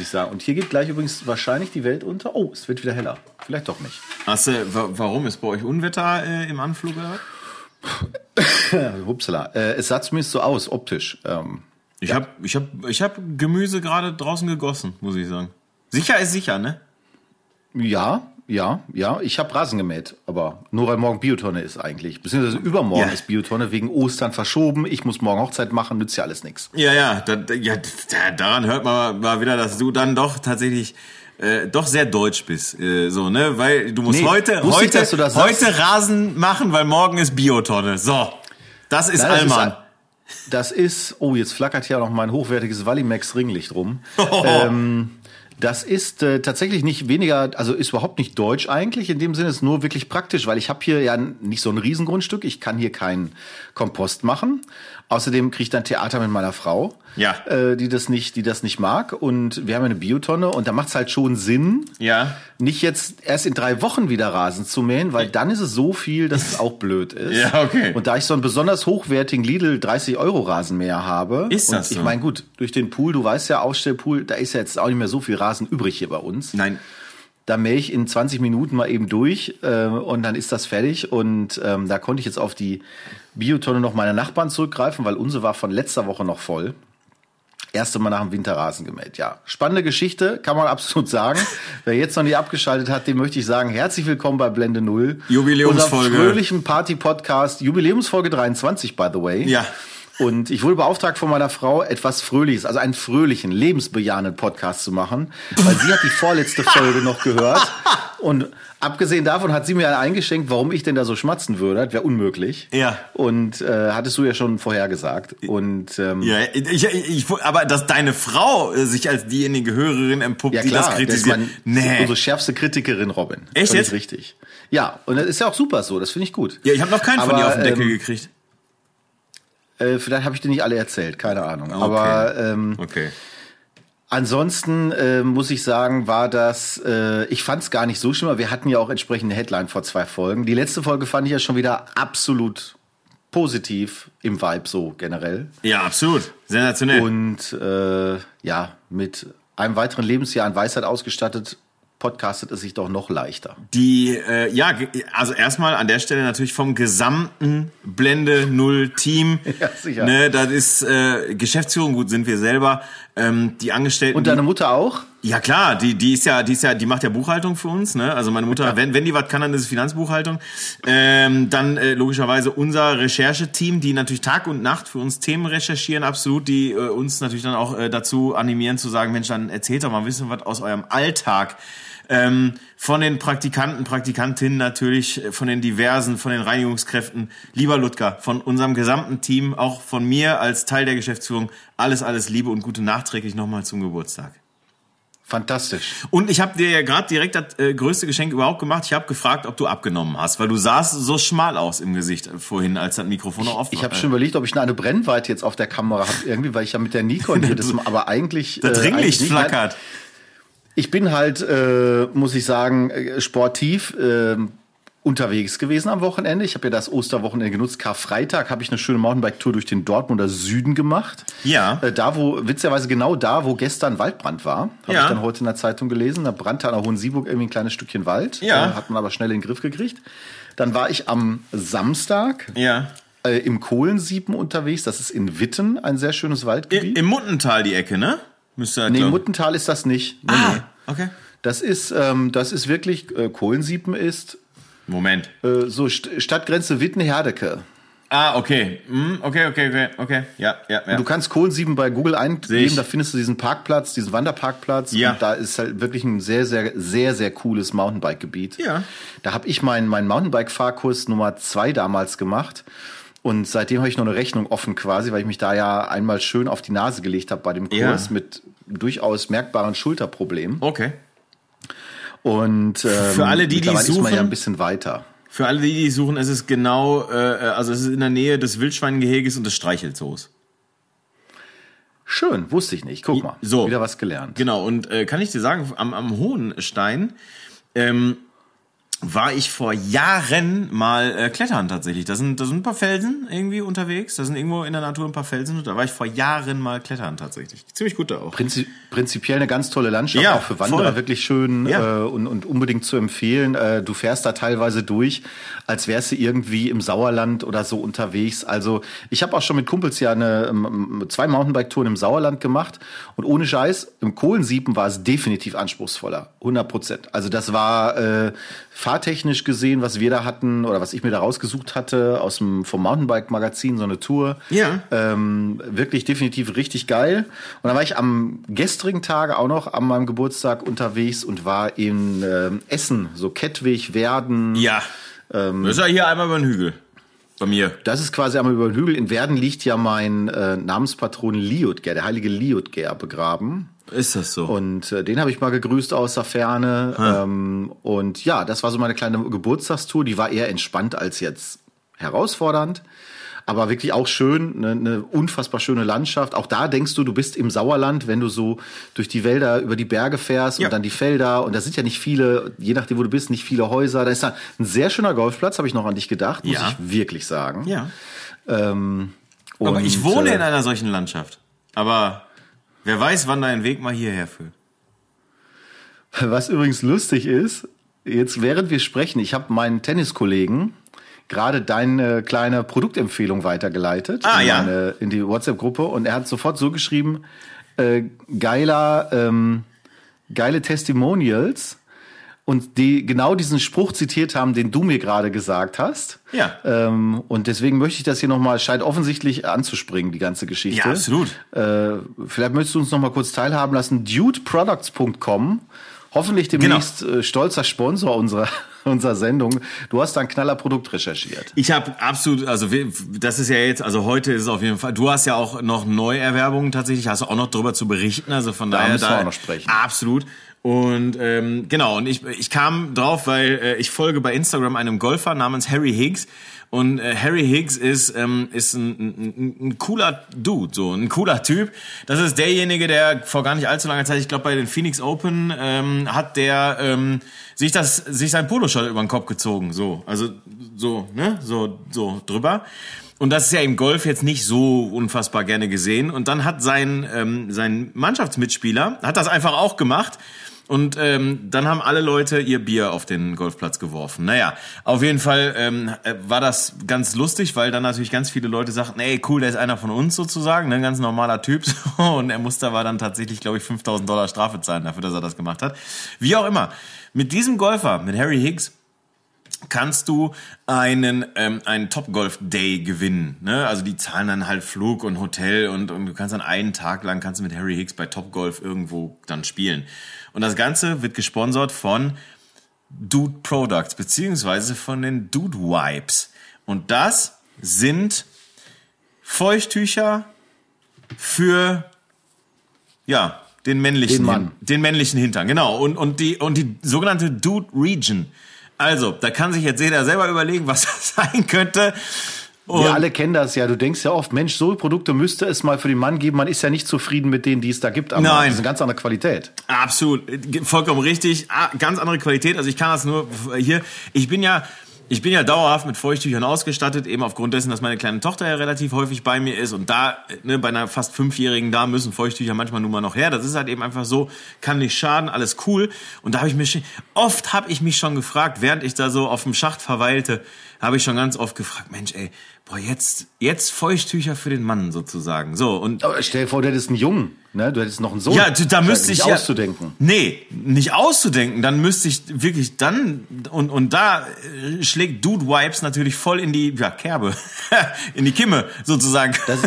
muss ich sagen. Und hier geht gleich übrigens wahrscheinlich die Welt unter. Oh, es wird wieder heller. Vielleicht doch nicht. Hast du, wa- warum ist bei euch Unwetter äh, im Anflug? Hupsala. Äh, es sah zumindest so aus, optisch. Ähm, Ich hab, ich hab, ich hab Gemüse gerade draußen gegossen, muss ich sagen. Sicher ist sicher, ne? ja, ja, ja. Ich habe Rasen gemäht, aber nur weil morgen Biotonne ist eigentlich. Beziehungsweise übermorgen Ja. ist Biotonne wegen Ostern verschoben. Ich muss morgen Hochzeit machen, nützt ja alles nichts. Ja, ja, da, ja, da, daran hört man mal wieder, dass du dann doch tatsächlich äh, doch sehr deutsch bist, äh, so, ne? Weil du musst Nee, heute, wusste ich, heute, heute sagst. Rasen machen, weil morgen ist Biotonne. So, das ist Nein, das ist Allmann. Das ist, oh, jetzt flackert ja noch mein hochwertiges Valimax Ringlicht rum. Oh. ähm, das ist äh, tatsächlich nicht weniger, also ist überhaupt nicht deutsch eigentlich. In dem Sinne ist nur wirklich praktisch, weil ich habe hier ja nicht so ein Riesengrundstück. Ich kann hier keinen Kompost machen. Außerdem kriege ich dann Theater mit meiner Frau, Ja. äh, die das nicht, die das nicht mag. Und wir haben eine Biotonne und da macht es halt schon Sinn, Ja. nicht jetzt erst in drei Wochen wieder Rasen zu mähen, weil dann ist es so viel, dass es auch blöd ist. Ja, okay. Und da ich so einen besonders hochwertigen Lidl 30 Euro Rasenmäher habe, Ist das und ich so? meine gut, durch den Pool, du weißt ja, Ausstellpool, da ist ja jetzt auch nicht mehr so viel Rasen übrig hier bei uns. Nein. Da mähe ich in 20 Minuten mal eben durch äh, und dann ist das fertig. Und ähm, da konnte ich jetzt auf die Biotonne noch meiner Nachbarn zurückgreifen, weil unsere war von letzter Woche noch voll. Erste Mal nach dem Winterrasen gemäht. Ja, spannende Geschichte, kann man absolut sagen. Wer jetzt noch nie abgeschaltet hat, dem möchte ich sagen, herzlich willkommen bei Blende Null. Jubiläumsfolge. Unserem fröhlichen Party-Podcast, Jubiläumsfolge 23, by the way. Ja. Und ich wurde beauftragt von meiner Frau, etwas Fröhliches, also einen fröhlichen, lebensbejahenden Podcast zu machen, weil sie hat die vorletzte Folge noch gehört. Und abgesehen davon hat sie mir eingeschenkt, warum ich denn da so schmatzen würde. Das wäre unmöglich. Ja. Und äh, hattest du ja schon vorhergesagt. Und ähm, Ja, ich, ich, ich, aber dass deine Frau äh, sich als diejenige Hörerin empuppt, ja die klar, das das ist kritisiert. mein, nee. unsere schärfste Kritikerin, Robin. Echt Völlig jetzt? richtig. Ja, und das ist ja auch super so, das finde ich gut. ja, ich habe noch keinen von Aber, dir auf den Deckel ähm, gekriegt. Äh, vielleicht habe ich dir nicht alle erzählt, keine Ahnung. Aber ähm, Okay. Ansonsten äh, muss ich sagen, war das, äh, ich fand es gar nicht so schlimm, aber wir hatten ja auch entsprechende Headline vor zwei Folgen. Die letzte Folge fand ich ja schon wieder absolut positiv im Vibe so generell. Ja, absolut. Sensationell. Und äh, ja, mit einem weiteren Lebensjahr an Weisheit ausgestattet, podcastet es sich doch noch leichter. Die, äh, ja, also erstmal an der Stelle natürlich vom gesamten Blende Null Team. Ja, sicher. Ne, das ist äh, Geschäftsführung, gut sind wir selber. Ähm, die Angestellten. Und deine Mutter auch? Ja klar, die die ist ja die ist ja die macht ja Buchhaltung für uns, ne? Also meine Mutter, wenn wenn die was kann, dann ist es Finanzbuchhaltung. Ähm, dann äh, logischerweise unser Rechercheteam, die natürlich Tag und Nacht für uns Themen recherchieren, absolut, die äh, uns natürlich dann auch äh, dazu animieren zu sagen, Mensch, dann erzählt doch mal ein bisschen was aus eurem Alltag. Ähm, von den Praktikanten, Praktikantinnen natürlich, äh, von den diversen, von den Reinigungskräften. Lieber Ludger, von unserem gesamten Team, auch von mir als Teil der Geschäftsführung, alles, alles Liebe und Gute nachträglich nochmal zum Geburtstag. Fantastisch. Und ich habe dir ja gerade direkt das äh, größte Geschenk überhaupt gemacht. Ich habe gefragt, ob du abgenommen hast, weil du sahst so schmal aus im Gesicht äh, vorhin, als das Mikrofon noch offen Ich habe schon überlegt, ob ich eine Brennweite jetzt auf der Kamera habe, irgendwie, weil ich ja mit der Nikon hier das, aber eigentlich. Das äh, Ringlicht eigentlich nicht. Ich bin halt, äh, muss ich sagen, äh, sportiv äh, unterwegs gewesen am Wochenende. Ich habe ja das Osterwochenende genutzt. Karfreitag habe ich eine schöne Mountainbike-Tour durch den Dortmunder Süden gemacht. Ja. Äh, da, wo, witzigerweise genau da, wo gestern Waldbrand war, habe Ja. ich dann heute in der Zeitung gelesen. Da brannte an der Hohensieburg irgendwie ein kleines Stückchen Wald. Ja. Äh, hat man aber schnell in den Griff gekriegt. Dann war ich am Samstag Ja. äh, im Kohlensiepen unterwegs. Das ist in Witten, ein sehr schönes Waldgebiet. Im Muttental die Ecke, ne? Müsste nee, glaub- Muttental ist das nicht. Nee, Ah, nee. okay. Das ist, ähm, das ist wirklich, äh, Kohlensiepen ist Moment. äh, so St Stadtgrenze Witten-Herdecke. Ah, okay. Hm, okay, okay, okay, okay. Ja, ja, ja. Du kannst Kohlensiepen bei Google eingeben, da findest du diesen Parkplatz, diesen Wanderparkplatz. Ja. Und da ist halt wirklich ein sehr, sehr, sehr, sehr cooles Mountainbike-Gebiet. Ja. Da habe ich meinen meinen Mountainbike-Fahrkurs Nummer zwei damals gemacht. Und seitdem habe ich noch eine Rechnung offen quasi, weil ich mich da ja einmal schön auf die Nase gelegt habe bei dem Ja. Kurs mit durchaus merkbaren Schulterproblemen. Okay. Und ähm, Für alle, die, die mittlerweile ist man ja suchen- ein bisschen weiter. Für alle, die die suchen, es ist genau, äh, also es ist in der Nähe des Wildschweingeheges und des Streichelzoos. Schön, wusste ich nicht. Guck mal, So. wieder was gelernt. Genau, und äh, kann ich dir sagen, am, am Hohenstein, ähm, war ich vor Jahren mal äh, klettern tatsächlich. Da sind, da sind ein paar Felsen irgendwie unterwegs. Da sind irgendwo in der Natur ein paar Felsen. Und da war ich vor Jahren mal klettern tatsächlich. Ziemlich gut da auch. Prinzip, prinzipiell eine ganz tolle Landschaft, Ja, auch für Wanderer voll. wirklich schön Ja. äh, und, und unbedingt zu empfehlen. Äh, du fährst da teilweise durch, als wärst du irgendwie im Sauerland oder so unterwegs. Also ich habe auch schon mit Kumpels ja eine, ähm, zwei Mountainbike-Touren im Sauerland gemacht und ohne Scheiß, im Kohlensiepen war es definitiv anspruchsvoller, 100 Prozent. Also das war äh, fahrtechnisch gesehen, was wir da hatten oder was ich mir da rausgesucht hatte aus dem vom Mountainbike-Magazin, so eine Tour. Ja. Ähm, wirklich definitiv richtig geil. Und dann war ich am gestrigen Tage auch noch an meinem Geburtstag unterwegs und war in ähm, Essen, so Kettwig, Werden. Ja. Ähm, das ist ja hier einmal über den Hügel. Bei mir. Das ist quasi einmal über den Hügel. In Werden liegt ja mein äh, Namenspatron Liutger, der heilige Liutger, begraben. Ist das so? Und äh, den habe ich mal gegrüßt aus der Ferne. Ähm, und ja, das war so meine kleine Geburtstagstour. Die war eher entspannt als jetzt herausfordernd. Aber wirklich auch schön, eine, eine unfassbar schöne Landschaft. Auch da denkst du, du bist im Sauerland, wenn du so durch die Wälder, über die Berge fährst Ja. und dann die Felder. Und da sind ja nicht viele, je nachdem, wo du bist, nicht viele Häuser. Da ist da ein sehr schöner Golfplatz, habe ich noch an dich gedacht, muss Ja. ich wirklich sagen. ja. Ähm, Aber ich wohne äh, in einer solchen Landschaft. Aber wer weiß, wann dein Weg mal hierher führt. Was übrigens lustig ist, jetzt während wir sprechen, ich habe meinen Tenniskollegen gerade deine kleine Produktempfehlung weitergeleitet Ah, in, ja. meine, in die WhatsApp-Gruppe und er hat sofort so geschrieben, äh, geiler, ähm, geile Testimonials und die genau diesen Spruch zitiert haben, den du mir gerade gesagt hast. Ja. Ähm, und deswegen möchte ich das hier nochmal, scheint offensichtlich anzuspringen, die ganze Geschichte. Ja, absolut. Äh, vielleicht möchtest du uns noch mal kurz teilhaben lassen. Dudeproducts.com. Hoffentlich demnächst Genau. äh, stolzer Sponsor unserer, unserer Sendung. Du hast da ein knaller Produkt recherchiert. Ich habe absolut, also das ist ja jetzt, also heute ist es auf jeden Fall, du hast ja auch noch Neuerwerbungen tatsächlich, hast du auch noch drüber zu berichten, also von Da daher. müssen wir auch noch sprechen. Absolut. Und ähm, genau, und ich, ich kam drauf, weil äh, ich folge bei Instagram einem Golfer namens Harry Higgs. Und äh, Harry Higgs ist, ähm, ist ein, ein, ein cooler Dude, so ein cooler Typ. Das ist derjenige, der vor gar nicht allzu langer Zeit, ich glaube bei den Phoenix Open, ähm, hat der ähm, sich das, sich sein Poloshirt über den Kopf gezogen, so, also so, ne, so, so drüber. Und das ist ja im Golf jetzt nicht so unfassbar gerne gesehen. Und dann hat sein, ähm, sein Mannschaftsmitspieler, hat das einfach auch gemacht. Und ähm, dann haben alle Leute ihr Bier auf den Golfplatz geworfen. Naja, auf jeden Fall ähm, äh, war das ganz lustig, weil dann natürlich ganz viele Leute sagten, ey, cool, der ist einer von uns sozusagen, ne, ein ganz normaler Typ. Und er musste aber dann tatsächlich, glaube ich, 5000 Dollar Strafe zahlen dafür, dass er das gemacht hat. Wie auch immer. Mit diesem Golfer, mit Harry Higgs, kannst du einen, ähm, einen Top Golf Day gewinnen. Ne? Also die zahlen dann halt Flug und Hotel und, und du kannst dann einen Tag lang kannst du mit Harry Hicks bei Top Golf irgendwo dann spielen. Und das Ganze wird gesponsert von Dude Products, beziehungsweise von den Dude Wipes. Und das sind Feuchttücher für, ja, den männlichen, Den den männlichen Hintern, genau. Und, und die, und die sogenannte Dude Region. Also, da kann sich jetzt jeder selber überlegen, was das sein könnte. Und Wir alle kennen das ja. Du denkst ja oft, Mensch, so Produkte müsste es mal für den Mann geben. Man ist ja nicht zufrieden mit denen, die es da gibt. Aber Nein. das ist eine ganz andere Qualität. Absolut, vollkommen richtig. Ah, Ganz andere Qualität. Also ich kann das nur hier. Ich bin ja, ich bin ja dauerhaft mit Feuchttüchern ausgestattet, eben aufgrund dessen, dass meine kleine Tochter ja relativ häufig bei mir ist. Und da, ne, bei einer fast fünfjährigen, da müssen Feuchttücher manchmal nun mal noch her. Das ist halt eben einfach so, kann nicht schaden, alles cool. Und da habe ich mich, oft habe ich mich schon gefragt, während ich da so auf dem Schacht verweilte, habe ich schon ganz oft gefragt, Mensch, ey, boah, jetzt, jetzt Feuchttücher für den Mann sozusagen. So, und Aber stell dir vor, du hättest einen Jungen, ne? Du hättest noch einen Sohn. ja, da müsste ich nicht ja, auszudenken. Nee, nicht auszudenken. Dann müsste ich wirklich dann und und da äh, schlägt Dude Wipes natürlich voll in die ja, Kerbe, in die Kimme sozusagen. Das,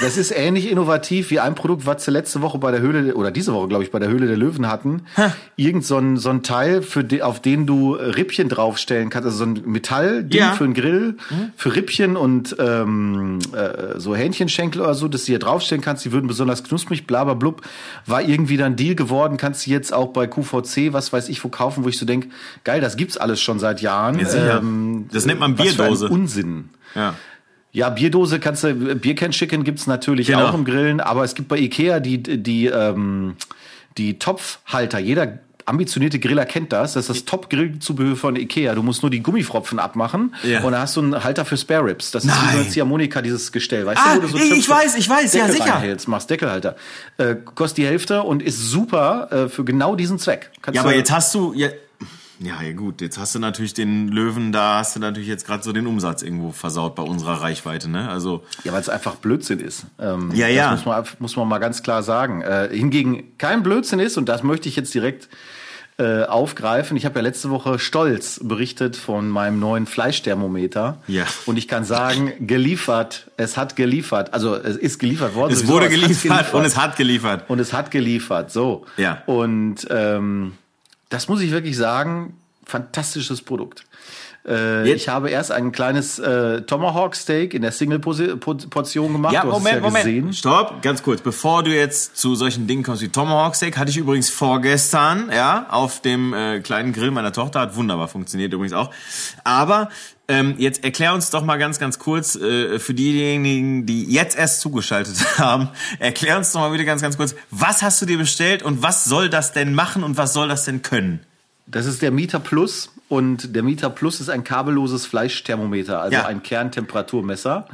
das ist ähnlich innovativ wie ein Produkt, was wir letzte Woche bei der Höhle, oder diese Woche, glaube ich, bei der Höhle der Löwen hatten. Irgend so ein, so ein Teil, für die, auf den du Rippchen draufstellen kannst, also so ein Metallding Ja. für einen Grill, für Rippchen und ähm, äh, so Hähnchenschenkel oder so, dass du hier draufstellen kannst, die würden besonders knusprig, bla blub. War irgendwie dann Deal geworden, kannst du jetzt auch bei QVC, was weiß ich, wo kaufen, wo ich so denk, geil, das gibt's alles schon seit Jahren. Ja. Ähm, Das nennt man Bierdose. Unsinn. ja. Ja, Bierdose kannst du, Biercan-Chicken gibt's natürlich Genau. auch im Grillen, aber es gibt bei Ikea die, die, ähm, die Topfhalter. Jeder ambitionierte Griller kennt das. Das ist das Top-Grillzubehör von Ikea. Du musst nur die Gummifropfen abmachen Ja. und dann hast du einen Halter für Spare Ribs. Das ist wie so eine Ziehharmonika, dieses Gestell. Weißt Ah, du, wo du so ich weiß, ich weiß, ja, Deckel sicher. reinhältst, machst Deckelhalter. Äh, kostet die Hälfte und ist super äh, für genau diesen Zweck. Kannst Ja, aber jetzt hast du, ja, ja, gut, jetzt hast du natürlich den Löwen, da hast du natürlich jetzt gerade so den Umsatz irgendwo versaut bei unserer Reichweite, ne? Also, Ja, weil es einfach Blödsinn ist. Ähm, Ja, ja. Das muss man, muss man mal ganz klar sagen. Äh, hingegen kein Blödsinn ist, und das möchte ich jetzt direkt äh, aufgreifen. Ich habe ja letzte Woche stolz berichtet von meinem neuen Fleischthermometer. Ja. Und ich kann sagen, geliefert. Es hat geliefert. Also es ist geliefert worden. es wurde aber hat geliefert und es hat geliefert. und es hat geliefert, so. Ja. Und ähm, das muss ich wirklich sagen, fantastisches Produkt. Äh, ich habe erst ein kleines äh, Tomahawk Steak in der Single-Portion gemacht. Ja, Moment, Moment. Gesehen. Stopp, ganz kurz. Bevor du jetzt zu solchen Dingen kommst wie Tomahawk Steak, hatte ich übrigens vorgestern, ja, auf dem äh, kleinen Grill meiner Tochter. Hat wunderbar funktioniert übrigens auch. Aber ähm, jetzt erklär uns doch mal ganz, ganz kurz, äh, für diejenigen, die jetzt erst zugeschaltet haben, erklär uns doch mal wieder ganz, ganz kurz, was hast du dir bestellt und was soll das denn machen und was soll das denn können? Das ist der Mieter Plus und der Mieter Plus ist ein kabelloses Fleischthermometer, also Ja. ein Kerntemperaturmesser.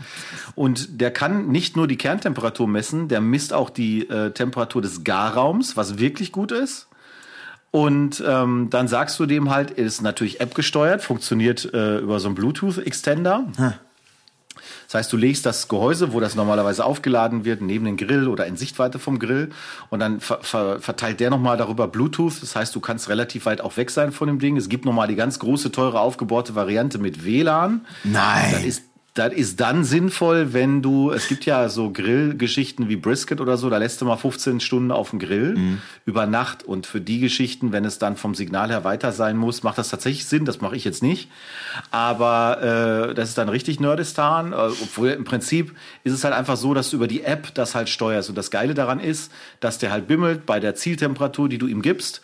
Und der kann nicht nur die Kerntemperatur messen, der misst auch die äh, Temperatur des Garraums, was wirklich gut ist. Und ähm, dann sagst du dem halt, ist natürlich App gesteuert, funktioniert äh, über so einen Bluetooth-Extender. Das heißt, du legst das Gehäuse, wo das normalerweise aufgeladen wird, neben den Grill oder in Sichtweite vom Grill und dann ver ver verteilt der nochmal darüber Bluetooth. Das heißt, du kannst relativ weit auch weg sein von dem Ding. Es gibt nochmal die ganz große, teure, aufgebohrte Variante mit WLAN. Nein. Das ist, dann sinnvoll, wenn du, es gibt ja so Grillgeschichten wie Brisket oder so, da lässt du mal 15 Stunden auf dem Grill über Nacht. Und für die Geschichten, wenn es dann vom Signal her weiter sein muss, macht das tatsächlich Sinn. Das mache ich jetzt nicht. Aber äh, das ist dann richtig Nerdistan. Äh, obwohl im Prinzip ist es halt einfach so, dass du über die App das halt steuerst. Und das Geile daran ist, dass der halt bimmelt bei der Zieltemperatur, die du ihm gibst.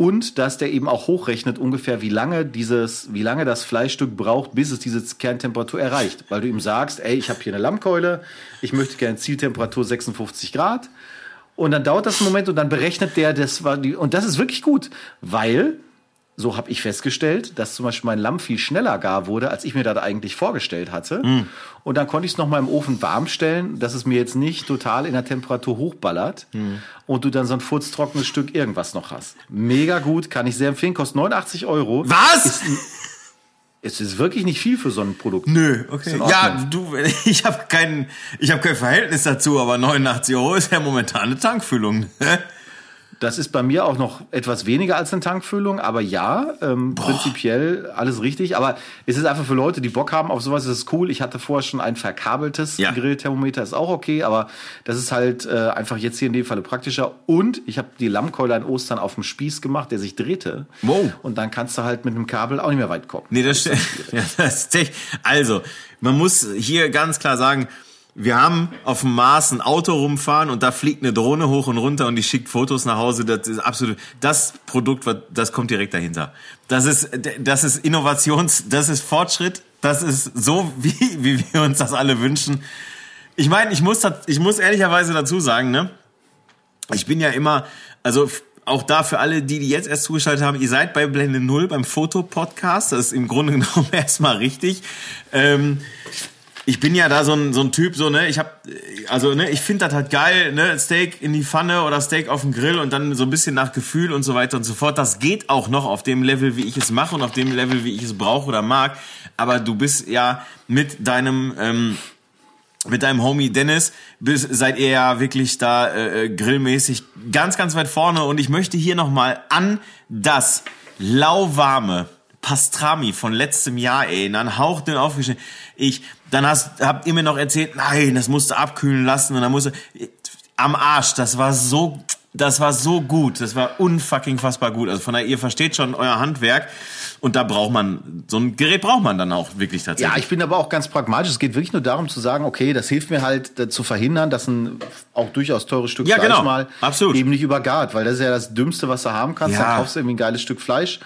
Und dass der eben auch hochrechnet ungefähr, wie lange dieses, wie lange das Fleischstück braucht, bis es diese Kerntemperatur erreicht. Weil du ihm sagst, ey, ich habe hier eine Lammkeule, ich möchte gerne Zieltemperatur 56 Grad. Und dann dauert das einen Moment und dann berechnet der, das und das ist wirklich gut, weil, so habe ich festgestellt, dass zum Beispiel mein Lamm viel schneller gar wurde, als ich mir das eigentlich vorgestellt hatte. Und dann konnte ich es noch mal im Ofen warm stellen, dass es mir jetzt nicht total in der Temperatur hochballert und du dann so ein furztrockenes Stück irgendwas noch hast. Mega gut, kann ich sehr empfehlen, kostet 89 Euro. Was? Ist, es ist wirklich nicht viel für so ein Produkt. Nö, okay. Ja, du, ich habe kein, ich habe kein Verhältnis dazu, aber 89 Euro ist ja momentan eine Tankfüllung. Das ist bei mir auch noch etwas weniger als eine Tankfüllung, aber ja, ähm, prinzipiell alles richtig. Aber es ist einfach für Leute, die Bock haben auf sowas, ist es cool. Ich hatte vorher schon ein verkabeltes Ja. Grillthermometer, ist auch okay, aber das ist halt äh, einfach jetzt hier in dem Falle praktischer. Und ich habe die Lammkeule an Ostern auf dem Spieß gemacht, der sich drehte. Wow. Und dann kannst du halt mit einem Kabel auch nicht mehr weit kommen. Nee, das stimmt. Ja, das echt- also, man muss hier ganz klar sagen, wir haben auf dem Mars ein Auto rumfahren und da fliegt eine Drohne hoch und runter und die schickt Fotos nach Hause. Das ist absolut, das Produkt, das kommt direkt dahinter. Das ist, das ist Innovations, das ist Fortschritt. Das ist so, wie, wie wir uns das alle wünschen. Ich meine, ich muss, ich muss ehrlicherweise dazu sagen, ne? Ich bin ja immer, also auch da für alle, die, die jetzt erst zugeschaltet haben, ihr seid bei Blende Null beim Fotopodcast. Das ist im Grunde genommen erstmal richtig. Ähm, ich bin ja da so ein, so ein Typ, so, ne, ich hab, also, ne, ich finde das halt geil, ne, Steak in die Pfanne oder Steak auf dem Grill und dann so ein bisschen nach Gefühl und so weiter und so fort. Das geht auch noch auf dem Level, wie ich es mache und auf dem Level, wie ich es brauche oder mag. Aber du bist ja mit deinem, ähm, mit deinem Homie Dennis bis, seid ihr ja wirklich da äh, äh, grillmäßig ganz, ganz weit vorne. Und ich möchte hier nochmal an das lauwarme Pastrami von letztem Jahr erinnern. Hauchdünn aufgeschnitten. Ich, dann hast, habt ihr mir noch erzählt, nein, das musst du abkühlen lassen und dann musst du, am Arsch, das war so, das war so gut, das war unfucking fassbar gut. Also von daher, ihr versteht schon euer Handwerk und da braucht man, so ein Gerät braucht man dann auch wirklich tatsächlich. Ja, ich bin aber auch ganz pragmatisch. Es geht wirklich nur darum zu sagen, okay, das hilft mir halt äh, zu verhindern, dass ein auch durchaus teures Stück Ja, Fleisch genau. mal Absolut. eben nicht übergart, weil das ist ja das Dümmste, was du haben kannst. Ja. Dann kaufst du irgendwie ein geiles Stück Fleisch.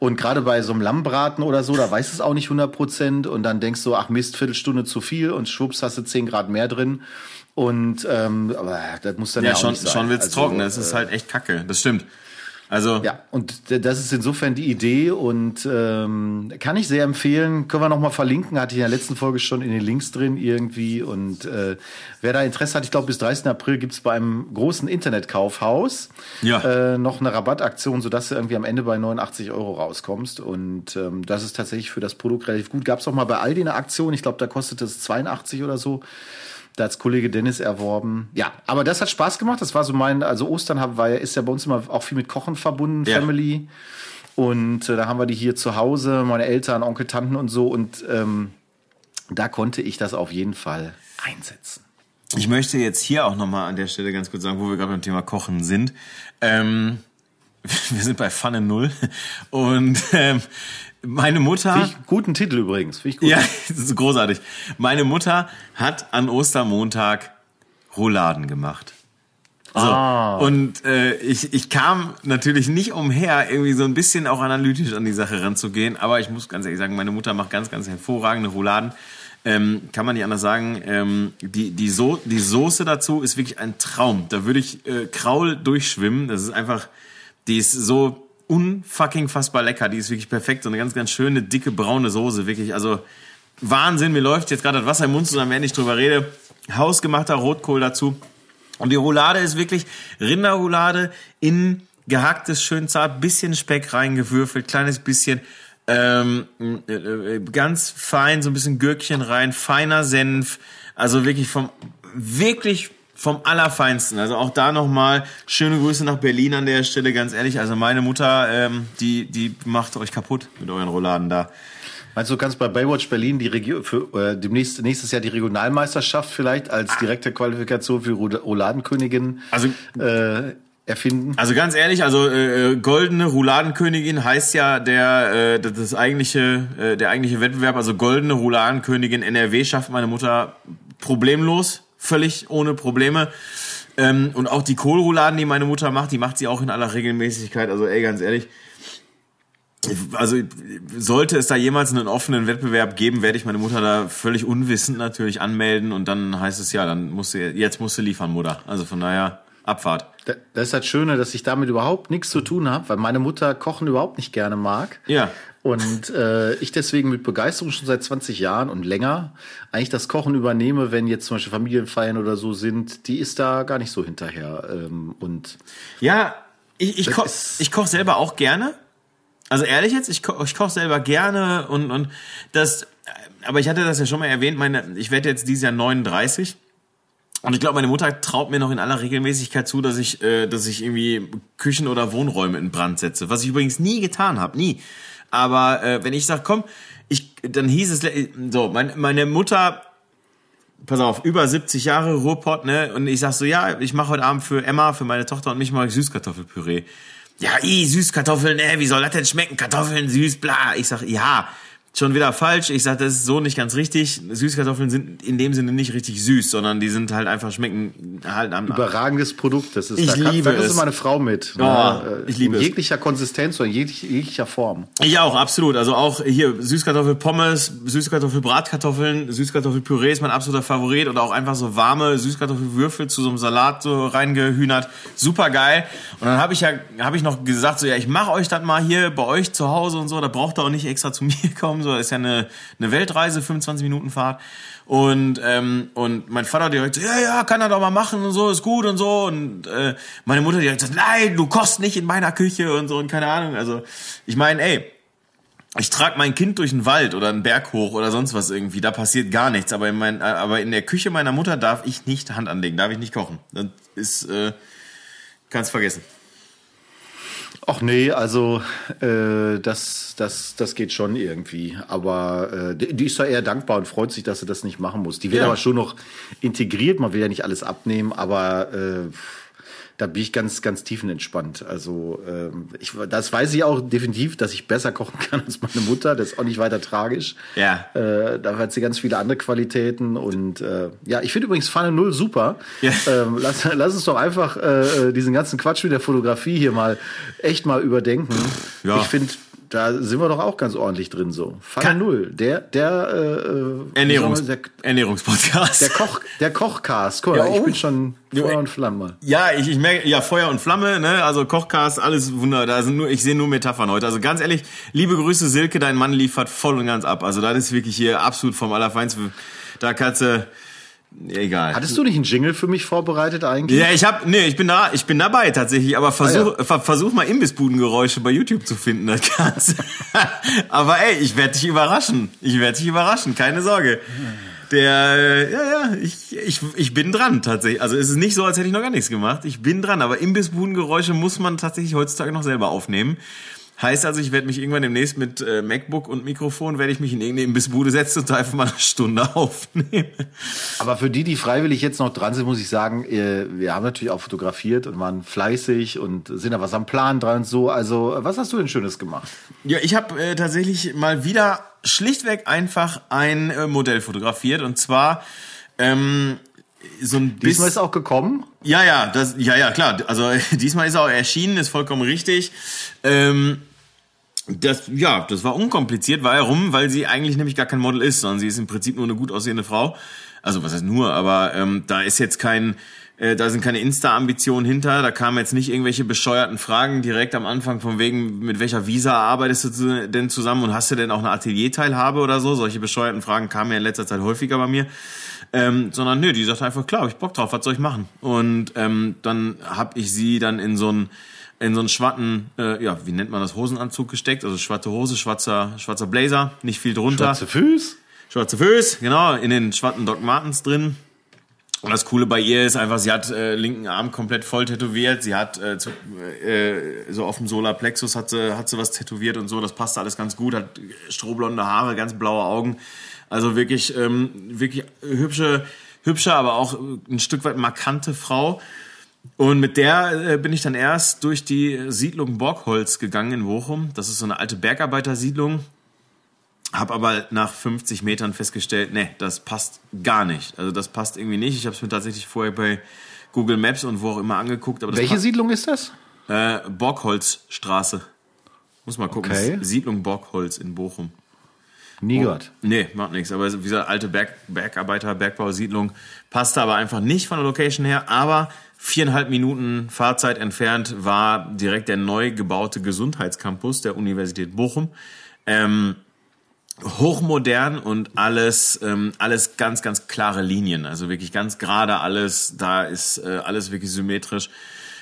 Und gerade bei so einem Lammbraten oder so, da weiß es auch nicht 100 Prozent. Und dann denkst du, ach Mist, Viertelstunde zu viel und schwupps hast du 10 Grad mehr drin. Und ähm, aber das muss dann ja, Ja, auch schon, nicht sein. schon wird's Also, trocken. Das ist äh, halt echt kacke. Das stimmt. Also Ja, und das ist insofern die Idee und ähm, kann ich sehr empfehlen. Können wir nochmal verlinken, hatte ich in der letzten Folge schon in den Links drin irgendwie. Und äh, wer da Interesse hat, ich glaube bis 30. April gibt's bei einem großen Internetkaufhaus Ja. äh, noch eine Rabattaktion, sodass du irgendwie am Ende bei 89 Euro rauskommst. Und ähm, das ist tatsächlich für das Produkt relativ gut. Gab's auch mal bei Aldi eine Aktion, ich glaube, da kostet es 82 oder so. Da hat's Kollege Dennis erworben. Ja, aber das hat Spaß gemacht. Das war so mein, also Ostern haben, war ja, ist ja bei uns immer auch viel mit Kochen verbunden, Ja. Family. Und äh, da haben wir die hier zu Hause, meine Eltern, Onkel, Tanten und so. Und ähm, da konnte ich das auf jeden Fall einsetzen. Ich möchte jetzt hier auch nochmal an der Stelle ganz kurz sagen, wo wir gerade beim Thema Kochen sind. Ähm, wir sind bei Pfanne Null. Und ähm, meine Mutter. Finde ich guten Titel übrigens. Finde ich gut. Ja, das ist großartig. Meine Mutter hat an Ostermontag Rouladen gemacht. So. Ah. Und äh, ich, ich kam natürlich nicht umher, irgendwie so ein bisschen auch analytisch an die Sache ranzugehen, aber ich muss ganz ehrlich sagen, meine Mutter macht ganz, ganz hervorragende Rouladen. Ähm, kann man nicht anders sagen. Ähm, die, die, so die Soße dazu ist wirklich ein Traum. Da würde ich äh, Kraul durchschwimmen. Das ist einfach, die ist so unfucking fassbar lecker. Die ist wirklich perfekt. So eine ganz, ganz schöne, dicke, braune Soße. Wirklich, also Wahnsinn. Mir läuft jetzt gerade das Wasser im Mund zusammen, wenn ich drüber rede. Hausgemachter Rotkohl dazu. Und die Roulade ist wirklich Rinderroulade in gehacktes, schön zart, bisschen Speck reingewürfelt, kleines bisschen, ähm, äh, ganz fein, so ein bisschen Gürkchen rein, feiner Senf, also wirklich vom, wirklich vom Allerfeinsten. Also auch da nochmal schöne Grüße nach Berlin an der Stelle, ganz ehrlich. Also meine Mutter, ähm, die, die macht euch kaputt mit euren Rouladen da. Meinst du, du kannst bei Baywatch Berlin die Regio für äh, demnächst nächstes Jahr die Regionalmeisterschaft vielleicht als direkte Qualifikation für Roula- Rouladenkönigin Also äh, erfinden? Also ganz ehrlich, also äh, goldene Rouladenkönigin heißt ja der äh, das eigentliche äh, der eigentliche Wettbewerb, also goldene Rouladenkönigin NRW schafft meine Mutter problemlos, völlig ohne Probleme. Ähm, und auch die Kohlrouladen, die meine Mutter macht, die macht sie auch in aller Regelmäßigkeit. Also ey, ganz ehrlich, also sollte es da jemals einen offenen Wettbewerb geben, werde ich meine Mutter da völlig unwissend natürlich anmelden und dann heißt es ja, dann musst du jetzt musst du liefern, Mutter. Also von daher Abfahrt. Da- Das ist das Schöne, dass ich damit überhaupt nichts zu tun habe, weil meine Mutter Kochen überhaupt nicht gerne mag. Ja. Und äh, ich deswegen mit Begeisterung schon seit 20 Jahren und länger eigentlich das Kochen übernehme, wenn jetzt zum Beispiel Familienfeiern oder so sind, die ist da gar nicht so hinterher. Ähm, und Ja, ich, ich, koche selber auch gerne. Also ehrlich jetzt, ich, ko ich koche selber gerne und, und das, aber ich hatte das ja schon mal erwähnt, meine, ich werde jetzt dieses Jahr 39. Und ich glaube, meine Mutter traut mir noch in aller Regelmäßigkeit zu, dass ich, äh, dass ich irgendwie Küchen oder Wohnräume in Brand setze. Was ich übrigens nie getan habe, nie. Aber äh, wenn ich sage, komm, ich, dann hieß es, so, mein, meine Mutter pass auf, über 70 Jahre Ruhrpott, ne? Und ich sag so, ja, ich mache heute Abend für Emma, für meine Tochter und mich mal Süßkartoffelpüree. Ja, i, Süßkartoffeln, äh, wie soll das denn schmecken? Kartoffeln süß, bla. Ich sag, ja, schon wieder falsch. Ich sag, das ist so nicht ganz richtig. Süßkartoffeln sind in dem Sinne nicht richtig süß, sondern die sind halt einfach schmecken halt am überragendes Produkt. Das ist, Ich da kann, liebe da ist es. meine Frau mit. Oh, ne? ich liebe in es. jeglicher Konsistenz oder in jeglich, jeglicher Form. Ich auch, absolut. Also auch hier Süßkartoffelpommes, Süßkartoffelbratkartoffeln, Süßkartoffelpüree ist mein absoluter Favorit oder auch einfach so warme Süßkartoffelwürfel zu so einem Salat so reingehühnert. Super geil. Und dann habe ich ja habe ich noch gesagt so ja, ich mache euch das mal hier bei euch zu Hause und so, da braucht ihr auch nicht extra zu mir kommen, so das ist ja eine eine Weltreise, 25 Minuten Fahrt. Und ähm, und mein Vater direkt so, ja, ja, kann er doch mal machen und so, ist gut und so. Und äh, meine Mutter direkt so, nein, du kochst nicht in meiner Küche und so und keine Ahnung. Also ich meine, ey, ich trage mein Kind durch den Wald oder einen Berg hoch oder sonst was irgendwie, da passiert gar nichts. Aber in, mein, aber in der Küche meiner Mutter darf ich nicht Hand anlegen, darf ich nicht kochen. Das ist, äh, kannst vergessen. Ach nee, also äh, das, das, das geht schon irgendwie. Aber äh, die, ist da eher dankbar und freut sich, dass sie das nicht machen muss. Die wird Ja. aber schon noch integriert. Man will ja nicht alles abnehmen, aber äh, da bin ich ganz, ganz tiefenentspannt. Also ähm, ich, das weiß ich auch definitiv, dass ich besser kochen kann als meine Mutter. Das ist auch nicht weiter tragisch. Ja. Äh, da hat sie ganz viele andere Qualitäten. Und äh, ja, ich finde übrigens Pfanne Null super. Ja. Ähm, lass, lass uns doch einfach äh, diesen ganzen Quatsch mit der Fotografie hier mal echt mal überdenken. Ja. Ich finde, da sind wir doch auch ganz ordentlich drin so. Falle Null, der der äh, Ernährungs der, Ernährungspodcast. der Koch der Kochcast. Guck mal, Ja, ich oh. bin schon Feuer und Flamme. Ja, ich, ich merke, ja, Feuer und Flamme, ne, also Kochcast, alles wunderbar. Da sind nur, ich sehe nur Metaphern heute. Also ganz ehrlich, liebe Grüße, Silke, dein Mann liefert voll und ganz ab. Also das ist wirklich hier absolut vom Allerfeinsten. Da kannst du, egal. Hattest du nicht einen Jingle für mich vorbereitet eigentlich? Ja, ich hab, nee, ich bin da, ich bin dabei tatsächlich, aber versuch, Ah, ver, versuch mal Imbissbudengeräusche bei YouTube zu finden, das Ganze. aber ey, ich werde dich überraschen. Ich werde dich überraschen, keine Sorge. Der, äh, ja, ja, ich, ich, ich bin dran tatsächlich. Also es ist nicht so, als hätte ich noch gar nichts gemacht. Ich bin dran, aber Imbissbudengeräusche muss man tatsächlich heutzutage noch selber aufnehmen. Heißt also, ich werde mich irgendwann demnächst mit äh, MacBook und Mikrofon, werde ich mich in irgendeine Imbissbude setzen und da einfach mal eine Stunde aufnehmen. Aber für die, die freiwillig jetzt noch dran sind, muss ich sagen, äh, wir haben natürlich auch fotografiert und waren fleißig und sind da was am Plan dran und so. Also, was hast du denn Schönes gemacht? Ja, ich habe äh, tatsächlich mal wieder schlichtweg einfach ein äh, Modell fotografiert und zwar ähm, so ein Diesmal bisschen. ist auch gekommen. Ja, ja, das, ja, ja, klar. Also diesmal ist er auch erschienen, ist vollkommen richtig. Ähm, das, ja, das war unkompliziert. Warum? Weil sie eigentlich nämlich gar kein Model ist, sondern sie ist im Prinzip nur eine gut aussehende Frau. Also was heißt nur, aber ähm, da ist jetzt kein, äh, da sind keine Insta-Ambitionen hinter. Da kamen jetzt nicht irgendwelche bescheuerten Fragen direkt am Anfang von wegen, mit welcher Visa arbeitest du denn zusammen und hast du denn auch eine Atelierteilhabe oder so? Solche bescheuerten Fragen kamen ja in letzter Zeit häufiger bei mir. Ähm, sondern nö, die sagt einfach, klar, hab ich Bock drauf, was soll ich machen? Und ähm, dann habe ich sie dann in so einen in so einen schwarzen, äh, ja, wie nennt man das, Hosenanzug gesteckt, also schwarze Hose, schwarzer, schwarzer Blazer, nicht viel drunter. Schwarze Füße. Schwarze Füße, genau, in den schwarzen Doc Martens drin. Und das Coole bei ihr ist einfach, sie hat äh, linken Arm komplett voll tätowiert. Sie hat äh, zu, äh, so auf dem Solarplexus hat sie, hat sie was tätowiert und so. Das passt alles ganz gut. Hat strohblonde Haare, ganz blaue Augen. Also wirklich, ähm, wirklich hübsche, hübsche, aber auch ein Stück weit markante Frau. Und mit der äh, bin ich dann erst durch die Siedlung Borgholz gegangen in Bochum. Das ist so eine alte Bergarbeitersiedlung. Hab aber nach 50 Metern festgestellt, nee, das passt gar nicht. Also das passt irgendwie nicht. Ich habe es mir tatsächlich vorher bei Google Maps und wo auch immer angeguckt. Aber Welche Siedlung ist das? äh, Borgholzstraße. Muss mal gucken. Okay. Siedlung Borgholz in Bochum. Nie gehört. Nee, macht nichts. Aber wie gesagt, alte Berg, Bergarbeiter, Bergbausiedlung passte aber einfach nicht von der Location her. Aber viereinhalb Minuten Fahrzeit entfernt war direkt der neu gebaute Gesundheitscampus der Universität Bochum. Ähm, hochmodern und alles, ähm, alles ganz, ganz klare Linien. Also wirklich ganz gerade alles. Da ist äh, alles wirklich symmetrisch.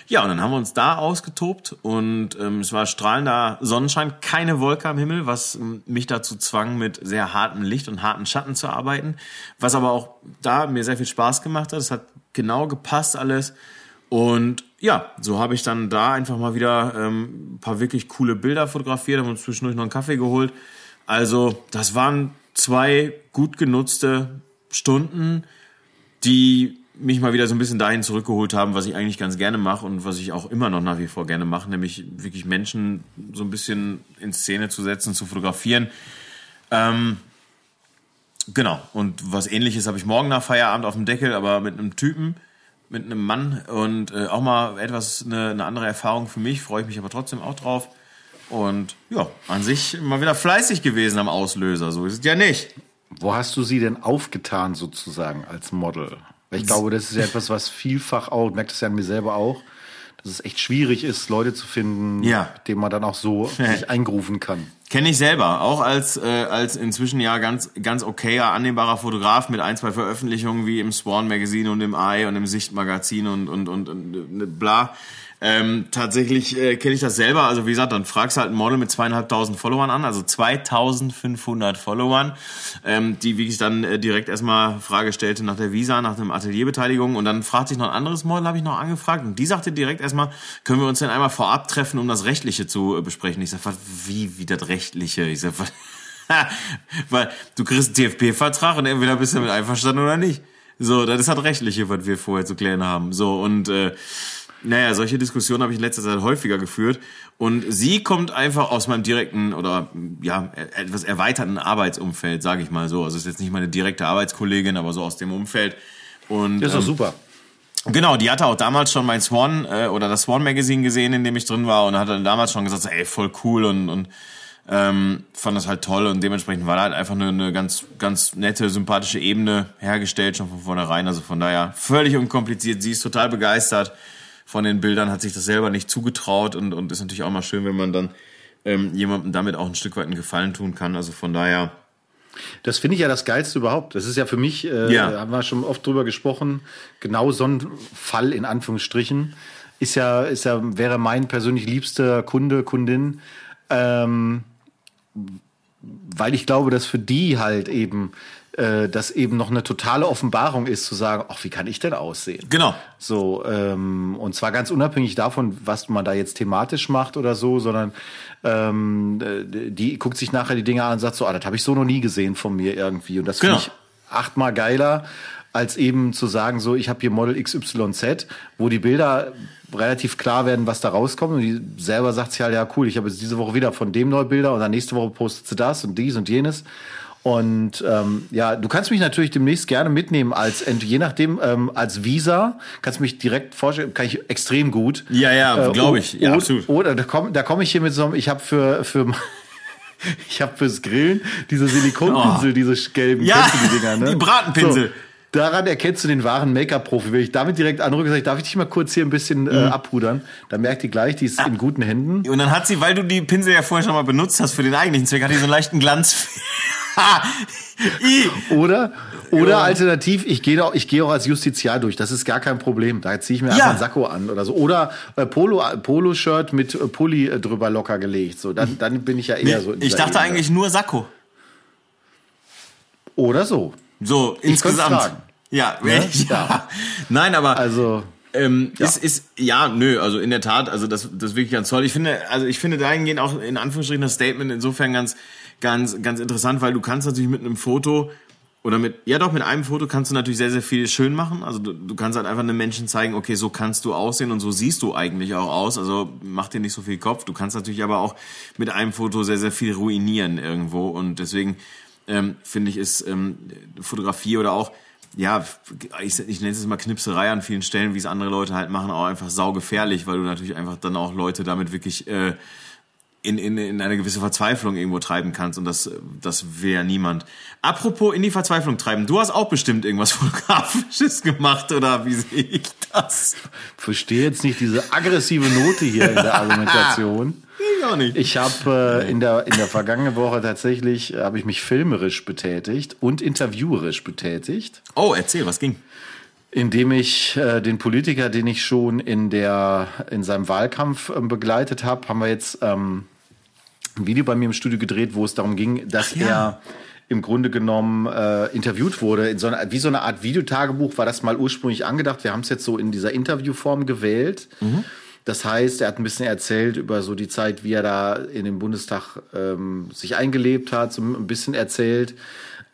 Ja, und dann haben wir uns da ausgetobt und ähm, es war strahlender Sonnenschein, keine Wolke am Himmel, was ähm, mich dazu zwang, mit sehr hartem Licht und harten Schatten zu arbeiten. Was aber auch da mir sehr viel Spaß gemacht hat. Es hat genau gepasst alles. Und ja, so habe ich dann da einfach mal wieder ähm, ein paar wirklich coole Bilder fotografiert, haben uns zwischendurch noch einen Kaffee geholt. Also, das waren zwei gut genutzte Stunden, die mich mal wieder so ein bisschen dahin zurückgeholt haben, was ich eigentlich ganz gerne mache und was ich auch immer noch nach wie vor gerne mache, nämlich wirklich Menschen so ein bisschen in Szene zu setzen, zu fotografieren. Ähm, genau. Und was ähnliches habe ich morgen nach Feierabend auf dem Deckel, aber mit einem Typen, mit einem Mann und äh, auch mal etwas eine, eine andere Erfahrung für mich, freue ich mich aber trotzdem auch drauf. Und ja, an sich mal wieder fleißig gewesen am Auslöser, so ist es ja nicht. Wo hast du sie denn aufgetan sozusagen als Model? Ich glaube, das ist ja etwas, was vielfach auch, merke das ja an mir selber auch, dass es echt schwierig ist, Leute zu finden, Ja. mit denen man dann auch so sich eingrufen kann. Kenne ich selber, auch als, äh, als inzwischen ja ganz, ganz okayer, annehmbarer Fotograf mit ein, zwei Veröffentlichungen wie im Swan Magazine und im Eye und im Sicht Magazin und, und, und, und äh, bla. Ähm, tatsächlich äh, kenne ich das selber. Also wie gesagt, dann fragst du halt ein Model mit zweieinhalbtausend Followern an, also 2500 Followern, ähm, die wirklich dann äh, direkt erstmal Frage stellte nach der Visa, nach dem Atelierbeteiligung und dann fragte ich noch ein anderes Model, habe ich noch angefragt und die sagte direkt erstmal, können wir uns denn einmal vorab treffen, um das Rechtliche zu äh, besprechen. Ich sag, was, wie, wie das Rechtliche? Ich sag, was, weil du kriegst einen TFP-Vertrag und entweder bist du damit einverstanden oder nicht. So, das ist das Rechtliche, was wir vorher zu klären haben. So, und äh, naja, solche Diskussionen habe ich in letzter Zeit häufiger geführt. Und sie kommt einfach aus meinem direkten oder ja, etwas erweiterten Arbeitsumfeld, sage ich mal so. Also ist jetzt nicht meine direkte Arbeitskollegin, aber so aus dem Umfeld. Und Das ist doch ähm, super. Genau, die hatte auch damals schon mein Swan äh, oder das Swan Magazine gesehen, in dem ich drin war und hat dann damals schon gesagt, so, ey, voll cool und, und Ähm, fand das halt toll und dementsprechend war da halt einfach eine, eine ganz, ganz nette, sympathische Ebene hergestellt, schon von vornherein. Also von daher völlig unkompliziert. Sie ist total begeistert von den Bildern, hat sich das selber nicht zugetraut und, und ist natürlich auch mal schön, wenn man dann ähm, jemandem damit auch ein Stück weit einen Gefallen tun kann. Also von daher. Das finde ich ja das Geilste überhaupt. Das ist ja für mich, äh, ja. haben wir schon oft drüber gesprochen, genau so ein Fall in Anführungsstrichen. Ist ja, ist ja, wäre mein persönlich liebster Kunde, Kundin. Ähm, weil ich glaube, dass für die halt eben äh, das eben noch eine totale Offenbarung ist, zu sagen, ach, wie kann ich denn aussehen? Genau. So, ähm, und zwar ganz unabhängig davon, was man da jetzt thematisch macht oder so, sondern ähm, äh, die guckt sich nachher die Dinge an und sagt so, ah, das habe ich so noch nie gesehen von mir irgendwie. Und das genau. finde ich achtmal geiler, als eben zu sagen, so, ich habe hier Model XYZ, wo die Bilder relativ klar werden, was da rauskommt. Und die selber sagt sie halt, ja, cool, ich habe jetzt diese Woche wieder von dem neue Bilder und dann nächste Woche postet sie das und dies und jenes. Und ähm, ja, du kannst mich natürlich demnächst gerne mitnehmen als je nachdem ähm, als Visa kannst mich direkt vorstellen, kann ich extrem gut. Ja, ja, äh, glaube ich. Ja, absolut. Oder da komme da komm ich hier mit so einem, ich habe für für ich habe fürs Grillen diese Silikonpinsel, oh. diese gelben ja, die Dinger, ne? Die Bratenpinsel. So. Daran erkennst du den wahren Make-up-Profi. Wenn ich damit direkt anrücke, sage ich, darf ich dich mal kurz hier ein bisschen äh, mhm. abpudern? Dann merkt die gleich, die ist ah. in guten Händen. Und dann hat sie, weil du die Pinsel ja vorher schon mal benutzt hast für den eigentlichen Zweck, hat die so einen leichten Glanz. oder oder ja. alternativ, ich gehe auch, ich gehe auch als Justiziar durch. Das ist gar kein Problem. Da ziehe ich mir ja. einfach einen Sakko an oder so. Oder äh, Polo, Polo-Shirt mit äh, Pulli äh, drüber locker gelegt. So, dann, dann bin ich ja eher nee, so. ich dachte Ebene. eigentlich nur Sakko. Oder so. So, ich insgesamt. Ja, ja? ja. Nein, aber. Also. Ähm, ja. Ist, ist, ja, nö, also in der Tat, also das, das ist wirklich ganz toll. Ich finde, also ich finde dahingehend auch in Anführungsstrichen das Statement insofern ganz, ganz, ganz interessant, weil du kannst natürlich mit einem Foto oder mit, ja doch, mit einem Foto kannst du natürlich sehr, sehr viel schön machen. Also du, du kannst halt einfach einem Menschen zeigen, okay, so kannst du aussehen und so siehst du eigentlich auch aus. Also mach dir nicht so viel Kopf. Du kannst natürlich aber auch mit einem Foto sehr, sehr viel ruinieren irgendwo. Und deswegen ähm, finde ich, ist ähm, Fotografie oder auch ja, ich, ich nenne es mal Knipserei an vielen Stellen, wie es andere Leute halt machen, auch einfach saugefährlich, weil du natürlich einfach dann auch Leute damit wirklich äh, in, in, in eine gewisse Verzweiflung irgendwo treiben kannst und das, das will ja niemand. Apropos in die Verzweiflung treiben, du hast auch bestimmt irgendwas Fotografisches gemacht oder wie sehe ich das? Verstehe jetzt nicht diese aggressive Note hier in der Argumentation. Ich auch nicht. Ich habe äh, in, der, in der vergangenen Woche tatsächlich, äh, habe ich mich filmerisch betätigt und interviewerisch betätigt. Oh, erzähl, was ging? Indem ich äh, den Politiker, den ich schon in, der, in seinem Wahlkampf äh, begleitet habe, haben wir jetzt ähm, ein Video bei mir im Studio gedreht, wo es darum ging, dass ja. er im Grunde genommen äh, interviewt wurde. In so einer, wie so eine Art Videotagebuch war das mal ursprünglich angedacht. Wir haben es jetzt so in dieser Interviewform gewählt. Mhm. Das heißt, er hat ein bisschen erzählt über so die Zeit, wie er da in den Bundestag ähm, sich eingelebt hat, so ein bisschen erzählt,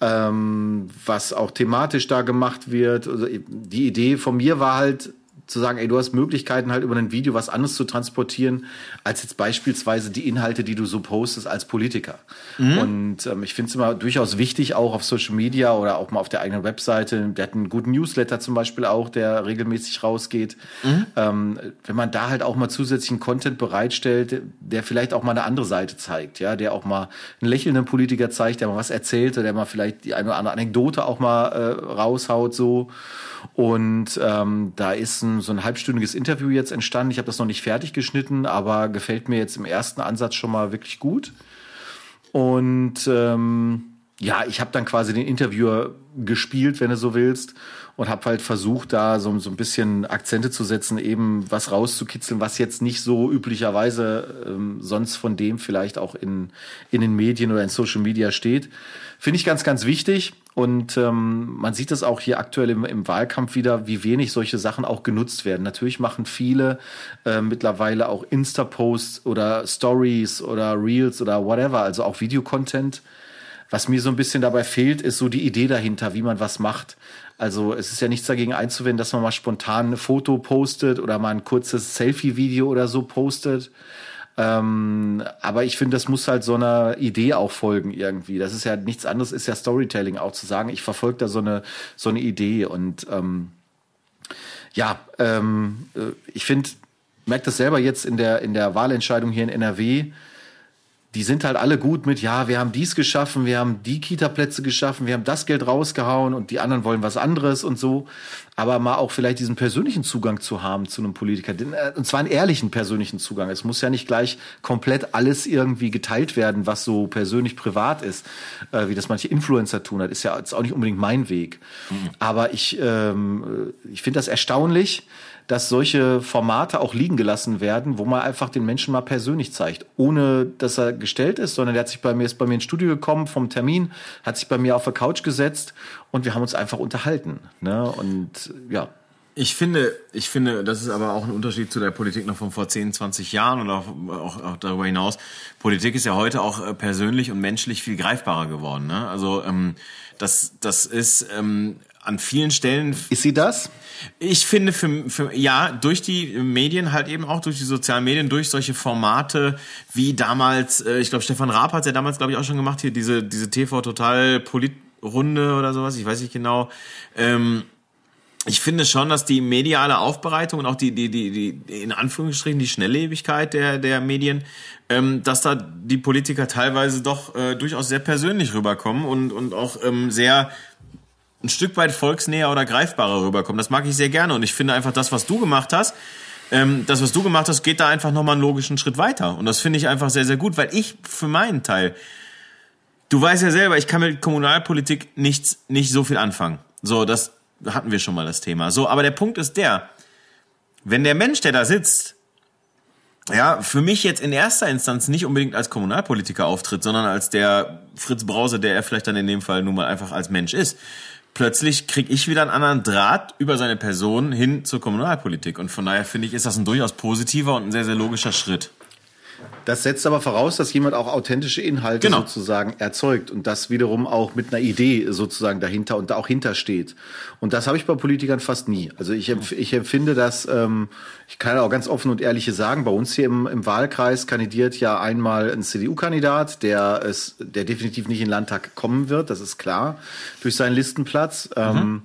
ähm, was auch thematisch da gemacht wird. Also die Idee von mir war halt, zu sagen, ey, du hast Möglichkeiten halt über ein Video was anderes zu transportieren, als jetzt beispielsweise die Inhalte, die du so postest als Politiker. Mhm. Und ähm, ich finde es immer durchaus wichtig, auch auf Social Media oder auch mal auf der eigenen Webseite. Der hat einen guten Newsletter zum Beispiel auch, der regelmäßig rausgeht. Mhm. Ähm, wenn man da halt auch mal zusätzlichen Content bereitstellt, der vielleicht auch mal eine andere Seite zeigt, ja, der auch mal einen lächelnden Politiker zeigt, der mal was erzählt, oder der mal vielleicht die eine oder andere Anekdote auch mal äh, raushaut, so. Und ähm, da ist ein, so ein halbstündiges Interview jetzt entstanden. Ich habe das noch nicht fertig geschnitten, aber gefällt mir jetzt im ersten Ansatz schon mal wirklich gut. Und ähm, ja, ich habe dann quasi den Interviewer gespielt, wenn du so willst, und habe halt versucht, da so, so ein bisschen Akzente zu setzen, eben was rauszukitzeln, was jetzt nicht so üblicherweise ähm, sonst von dem vielleicht auch in, in den Medien oder in Social Media steht. Finde ich ganz, ganz wichtig. Und ähm, man sieht das auch hier aktuell im, im, Wahlkampf wieder, wie wenig solche Sachen auch genutzt werden. Natürlich machen viele äh, mittlerweile auch Insta-Posts oder Stories oder Reels oder whatever, also auch Videocontent. Was mir so ein bisschen dabei fehlt, ist so die Idee dahinter, wie man was macht. Also es ist ja nichts dagegen einzuwenden, dass man mal spontan ein Foto postet oder mal ein kurzes Selfie-Video oder so postet. Ähm, aber ich finde, das muss halt so einer Idee auch folgen irgendwie. Das ist ja nichts anderes, ist ja Storytelling auch zu sagen, ich verfolge da so eine, so eine Idee und ähm, ja, ähm, äh, ich finde, merke das selber jetzt in der, in der Wahlentscheidung hier in NRW. die sind halt alle gut mit, ja, wir haben dies geschaffen, wir haben die Kita-Plätze geschaffen, wir haben das Geld rausgehauen und die anderen wollen was anderes und so. Aber mal auch vielleicht diesen persönlichen Zugang zu haben zu einem Politiker. Äh, und zwar einen ehrlichen persönlichen Zugang. Es muss ja nicht gleich komplett alles irgendwie geteilt werden, was so persönlich privat ist, äh, wie das manche Influencer tun. Das ist ja jetzt auch nicht unbedingt mein Weg. Mhm. Aber ich, ähm, ich finde das erstaunlich, dass solche Formate auch liegen gelassen werden, wo man einfach den Menschen mal persönlich zeigt, ohne dass er gestellt ist, sondern der hat sich bei mir ist bei mir ins Studio gekommen vom Termin, hat sich bei mir auf der Couch gesetzt und wir haben uns einfach unterhalten. Ne? Und ja. Ich finde, ich finde, das ist aber auch ein Unterschied zu der Politik noch von vor 10, 20 Jahren und auch, auch, auch darüber hinaus. Politik ist ja heute auch äh, persönlich und menschlich viel greifbarer geworden. Ne? Also ähm, das, das ist ähm, an vielen Stellen. Ist sie das? Ich finde, für, für, ja, durch die Medien halt eben auch, durch die sozialen Medien, durch solche Formate wie damals, äh, ich glaube, Stefan Raab hat ja damals, glaube ich, auch schon gemacht, hier diese, diese TV-Total-Polit-Runde oder sowas, ich weiß nicht genau. Ähm, ich finde schon, dass die mediale Aufbereitung und auch die, die, die, die in Anführungsstrichen die Schnelllebigkeit der, der Medien, ähm, dass da die Politiker teilweise doch äh, durchaus sehr persönlich rüberkommen und, und auch ähm, sehr ein Stück weit volksnäher oder greifbarer rüberkommen. Das mag ich sehr gerne und ich finde einfach das, was du gemacht hast, ähm, das, was du gemacht hast, geht da einfach nochmal einen logischen Schritt weiter. Und das finde ich einfach sehr, sehr gut, weil ich für meinen Teil, du weißt ja selber, ich kann mit Kommunalpolitik nichts, nicht so viel anfangen. So, das hatten wir schon mal das Thema. So, aber der Punkt ist der, wenn der Mensch, der da sitzt, ja, für mich jetzt in erster Instanz nicht unbedingt als Kommunalpolitiker auftritt, sondern als der Fritz Brause, der er vielleicht dann in dem Fall nun mal einfach als Mensch ist plötzlich kriege ich wieder einen anderen Draht über seine Person hin zur Kommunalpolitik. Und von daher finde ich, ist das ein durchaus positiver und ein sehr, sehr logischer Schritt. Das setzt aber voraus, dass jemand auch authentische Inhalte genau. sozusagen erzeugt und das wiederum auch mit einer Idee sozusagen dahinter und da auch hintersteht. Und das habe ich bei Politikern fast nie. Also ich, empf ich empfinde das, ähm, ich kann auch ganz offen und ehrlich sagen, bei uns hier im, im Wahlkreis kandidiert ja einmal ein CDU-Kandidat, der es, der definitiv nicht in den Landtag kommen wird, das ist klar, durch seinen Listenplatz. Mhm. Ähm,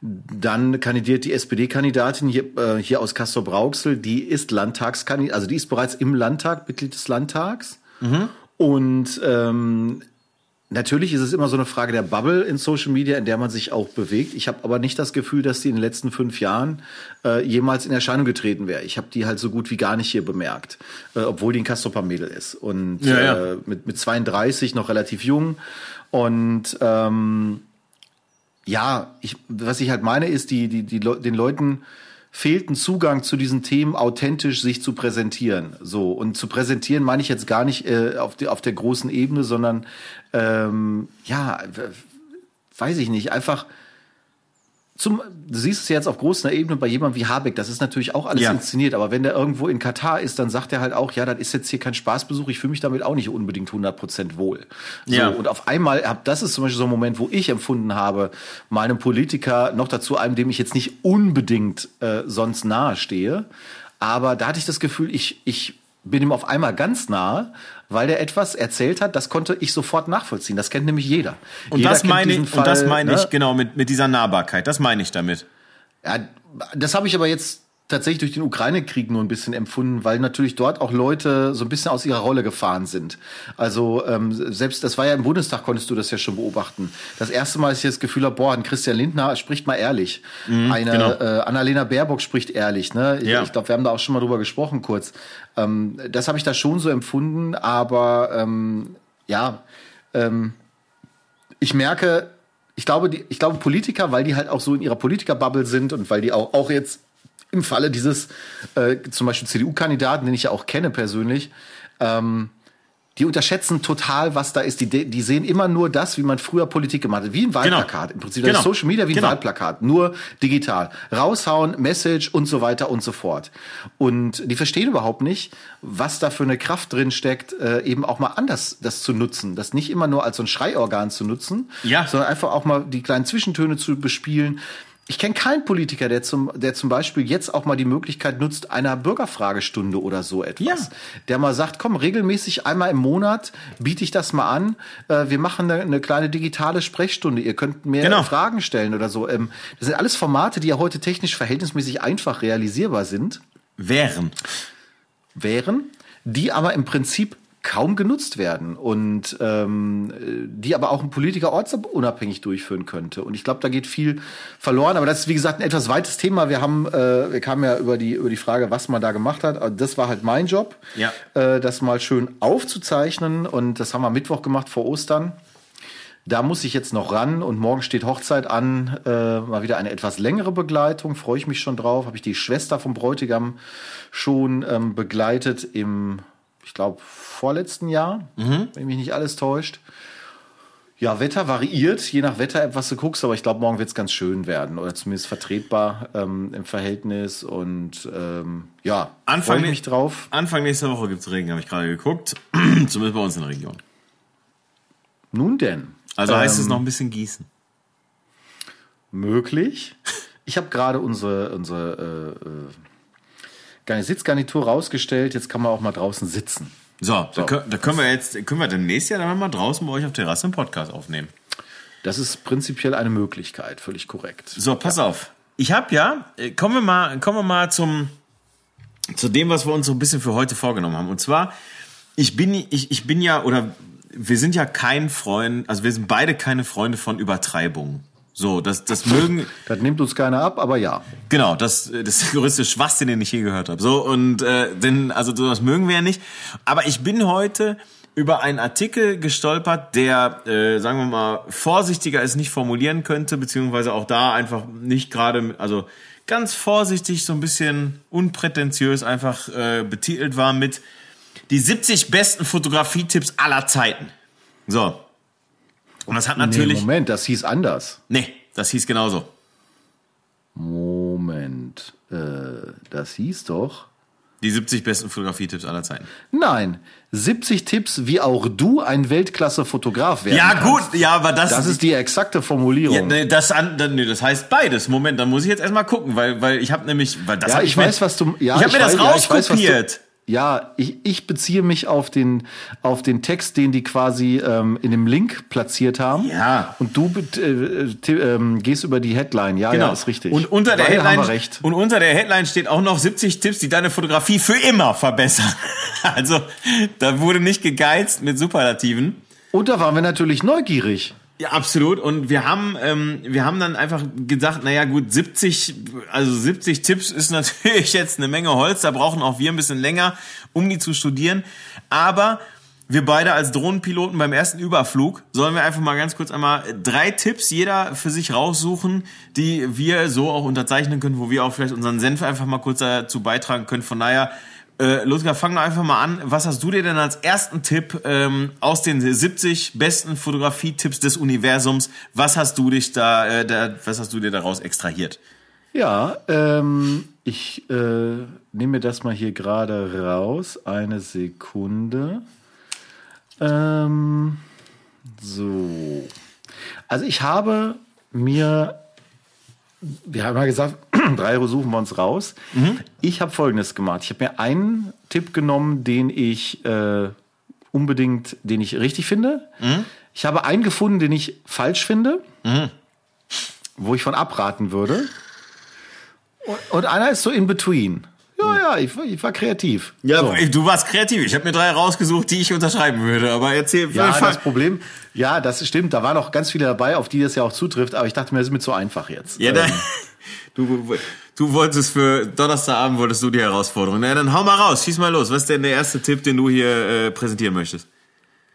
dann kandidiert die SPD-Kandidatin hier, äh, hier aus Castor-Brauxel, die ist Landtagskandidatin, also die ist bereits im Landtag, Mitglied des Landtags. Mhm. Und ähm, Natürlich ist es immer so eine Frage der Bubble in Social Media, in der man sich auch bewegt. Ich habe aber nicht das Gefühl, dass die in den letzten fünf Jahren äh, jemals in Erscheinung getreten wäre. Ich habe die halt so gut wie gar nicht hier bemerkt, äh, obwohl die ein Castroper-Mädel ist. Und ja, ja. Äh, mit, mit 32 noch relativ jung. Und ähm, ja, ich, was ich halt meine, ist, die, die, die, den Leuten fehlt ein Zugang zu diesen Themen, authentisch sich zu präsentieren. So und zu präsentieren meine ich jetzt gar nicht äh, auf, die, auf der großen Ebene, sondern ähm, ja, weiß ich nicht, einfach zum, du siehst es jetzt auf großer Ebene bei jemandem wie Habeck, das ist natürlich auch alles ja. inszeniert, aber wenn der irgendwo in Katar ist, dann sagt er halt auch, ja, das ist jetzt hier kein Spaßbesuch, ich fühle mich damit auch nicht unbedingt 100% wohl. So, ja. Und auf einmal, das ist zum Beispiel so ein Moment, wo ich empfunden habe, meinem Politiker, noch dazu einem, dem ich jetzt nicht unbedingt äh, sonst nahe stehe, aber da hatte ich das Gefühl, ich, ich bin ihm auf einmal ganz nahe, weil der etwas erzählt hat, das konnte ich sofort nachvollziehen. Das kennt nämlich jeder. Und jeder das meine ich, Fall, und das meine ne? ich genau mit, mit dieser Nahbarkeit. Das meine ich damit. Ja, das habe ich aber jetzt tatsächlich durch den Ukraine-Krieg nur ein bisschen empfunden, weil natürlich dort auch Leute so ein bisschen aus ihrer Rolle gefahren sind. Also ähm, selbst, das war ja im Bundestag, konntest du das ja schon beobachten. Das erste Mal, dass ich das Gefühl habe, boah, ein Christian Lindner spricht mal ehrlich. Mhm, Eine genau. äh, Annalena Baerbock spricht ehrlich. Ne? Ja. Ich glaube, wir haben da auch schon mal drüber gesprochen kurz. Ähm, das habe ich da schon so empfunden, aber ähm, ja, ähm, ich merke, ich glaube, die, ich glaube, Politiker, weil die halt auch so in ihrer Politikerbubble sind und weil die auch, auch jetzt im Falle dieses äh, zum Beispiel CDU-Kandidaten, den ich ja auch kenne persönlich, ähm, die unterschätzen total, was da ist. Die, die sehen immer nur das, wie man früher Politik gemacht hat. Wie ein Wahlplakat. Genau. Im Prinzip genau. Social Media wie ein genau. Wahlplakat. Nur digital. Raushauen, Message und so weiter und so fort. Und die verstehen überhaupt nicht, was da für eine Kraft drin steckt, äh, eben auch mal anders das zu nutzen. Das nicht immer nur als so ein Schreiorgan zu nutzen, ja. sondern einfach auch mal die kleinen Zwischentöne zu bespielen ich kenne keinen Politiker, der zum, der zum Beispiel jetzt auch mal die Möglichkeit nutzt, einer Bürgerfragestunde oder so etwas. Ja. Der mal sagt, komm, regelmäßig einmal im Monat biete ich das mal an. Äh, wir machen eine, eine, kleine digitale Sprechstunde. Ihr könnt mehr genau. Fragen stellen oder so. Ähm, das sind alles Formate, die ja heute technisch verhältnismäßig einfach realisierbar sind. Wären. Wären, die aber im Prinzip kaum genutzt werden und ähm, die aber auch ein Politiker ortsunabhängig durchführen könnte. Und ich glaube, da geht viel verloren. Aber das ist, wie gesagt, ein etwas weites Thema. Wir haben, äh, wir kamen ja über die, über die Frage, was man da gemacht hat. Also das war halt mein Job, Ja. äh, das mal schön aufzuzeichnen. Und das haben wir Mittwoch gemacht vor Ostern. Da muss ich jetzt noch ran und morgen steht Hochzeit an. Äh, mal wieder eine etwas längere Begleitung. Freue ich mich schon drauf. Habe ich die Schwester vom Bräutigam schon ähm, begleitet im, ich glaube, vorletzten Jahr, wenn mich nicht alles täuscht. Ja, Wetter variiert, je nach Wetter-App, was du guckst, aber ich glaube, morgen wird es ganz schön werden oder zumindest vertretbar ähm, im Verhältnis. Und ähm, ja, Anfang mich drauf. Anfang nächster Woche gibt's Regen, habe ich gerade geguckt. Zumindest bei uns in der Region. Nun denn. Also heißt es Ähm, noch ein bisschen gießen. möglich. Ich habe gerade unsere, unsere äh, äh, Sitzgarnitur rausgestellt. Jetzt kann man auch mal draußen sitzen. So, Da, können, da können wir jetzt, können wir demnächst ja dann mal draußen bei euch auf Terrasse einen Podcast aufnehmen. Das ist prinzipiell eine Möglichkeit, völlig korrekt. So, pass auf. Ich habe ja, äh, kommen wir mal, kommen wir mal zum, zu dem, was wir uns so ein bisschen für heute vorgenommen haben. Und zwar, ich bin, ich, ich bin ja, oder wir sind ja kein Freund, also wir sind beide keine Freunde von Übertreibungen. So, das, das mögen, Das nimmt uns keiner ab, aber ja. Genau, das, das ist der größte Schwachsinn, den ich je gehört habe. So und äh, denn also sowas mögen wir ja nicht. Aber ich bin heute über einen Artikel gestolpert, der, äh, sagen wir mal, vorsichtiger es nicht formulieren könnte, beziehungsweise auch da einfach nicht gerade, also ganz vorsichtig, so ein bisschen unprätentiös einfach äh, betitelt war mit die 70 besten Fotografietipps aller Zeiten. So. Und das hat natürlich. Nee, Moment, das hieß anders. nee, das hieß genauso. Moment, äh, das hieß doch. Die 70 besten Fotografietipps aller Zeiten. Nein, 70 Tipps, wie auch du ein Weltklasse-Fotograf werden Ja, kannst. gut, ja, aber das, Das ist die exakte Formulierung. ja, nee, das, nee, das heißt beides. Moment, dann muss ich jetzt erstmal gucken, weil, weil ich habe nämlich, weil das Ja, hab ich mir- weiß, was du. Ja, ich habe mir das weiß, ich rauskopiert. Ja, ich, ich beziehe mich auf den, auf den Text, den die quasi ähm, in dem Link platziert haben. Ja. Und du äh, ähm, gehst über die Headline. Ja, ja, ist richtig. Genau. Und unter der Beide Headline recht. und unter der Headline steht auch noch 70 Tipps, die deine Fotografie für immer verbessern. Also, da wurde nicht gegeizt mit Superlativen. Und da waren wir natürlich neugierig. Ja, absolut. Und wir haben, ähm, wir haben dann einfach gesagt, naja gut, 70, also 70 Tipps ist natürlich jetzt eine Menge Holz. Da brauchen auch wir ein bisschen länger, um die zu studieren. Aber wir beide als Drohnenpiloten beim ersten Überflug sollen wir einfach mal ganz kurz einmal drei Tipps jeder für sich raussuchen, die wir so auch unterzeichnen können, wo wir auch vielleicht unseren Senf einfach mal kurz dazu beitragen können. Von daher, äh, Ludger, fang doch einfach mal an. Was hast du dir denn als ersten Tipp ähm, aus den 70 besten Fotografietipps des Universums? Was hast du dich da, äh, da was hast du dir daraus extrahiert? Ja, ähm, ich äh, nehme das mal hier gerade raus. Eine Sekunde. Ähm, so. Also ich habe mir, wir haben ja gesagt, drei suchen wir uns raus. Ich habe Folgendes gemacht. Ich habe mir einen Tipp genommen, den ich äh, unbedingt, den ich richtig finde. Ich habe einen gefunden, den ich falsch finde, wo ich von abraten würde. Und, und einer ist so in between. Ja, ja, ich, war- ich war kreativ. Ja, so. du warst kreativ. Ich habe mir drei rausgesucht, die ich unterschreiben würde. Aber erzähl, Ja, das Problem, ja, das stimmt. Da waren noch ganz viele dabei, auf die das ja auch zutrifft. Aber ich dachte mir, das ist mir zu einfach jetzt. Ja, Ähm, du, du wolltest für Donnerstagabend wolltest du die Herausforderung. Na, dann hau mal raus, schieß mal los. Was ist denn der erste Tipp, den du hier äh, präsentieren möchtest?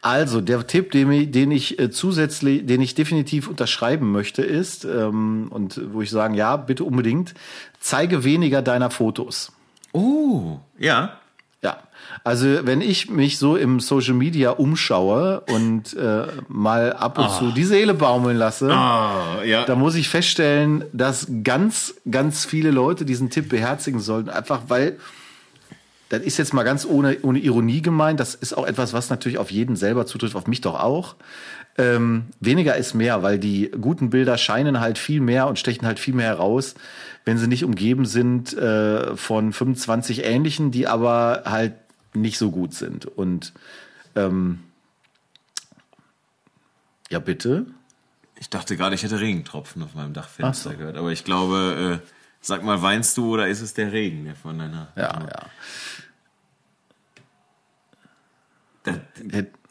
Also, der Tipp, den, ich- den ich äh, zusätzlich, den ich definitiv unterschreiben möchte, ist, ähm, und wo ich sagen, ja, bitte unbedingt, zeige weniger deiner Fotos. Oh, ja. Also wenn ich mich so im Social Media umschaue und äh, mal ab und zu die Seele baumeln lasse, Ah, ja. da muss ich feststellen, dass ganz, ganz viele Leute diesen Tipp beherzigen sollten, einfach weil das ist jetzt mal ganz ohne, ohne Ironie gemeint. Das ist auch etwas, was natürlich auf jeden selber zutrifft, auf mich doch auch. Ähm, weniger ist mehr, weil die guten Bilder scheinen halt viel mehr und stechen halt viel mehr heraus, wenn sie nicht umgeben sind äh, von 25 ähnlichen, die aber halt nicht so gut sind. Und ähm, ja, bitte. Ich dachte gerade, ich hätte Regentropfen auf meinem Dachfenster Ach so. gehört. Aber ich glaube, äh, sag mal, weinst du oder ist es der Regen, der von deiner... Ja, ja. Da,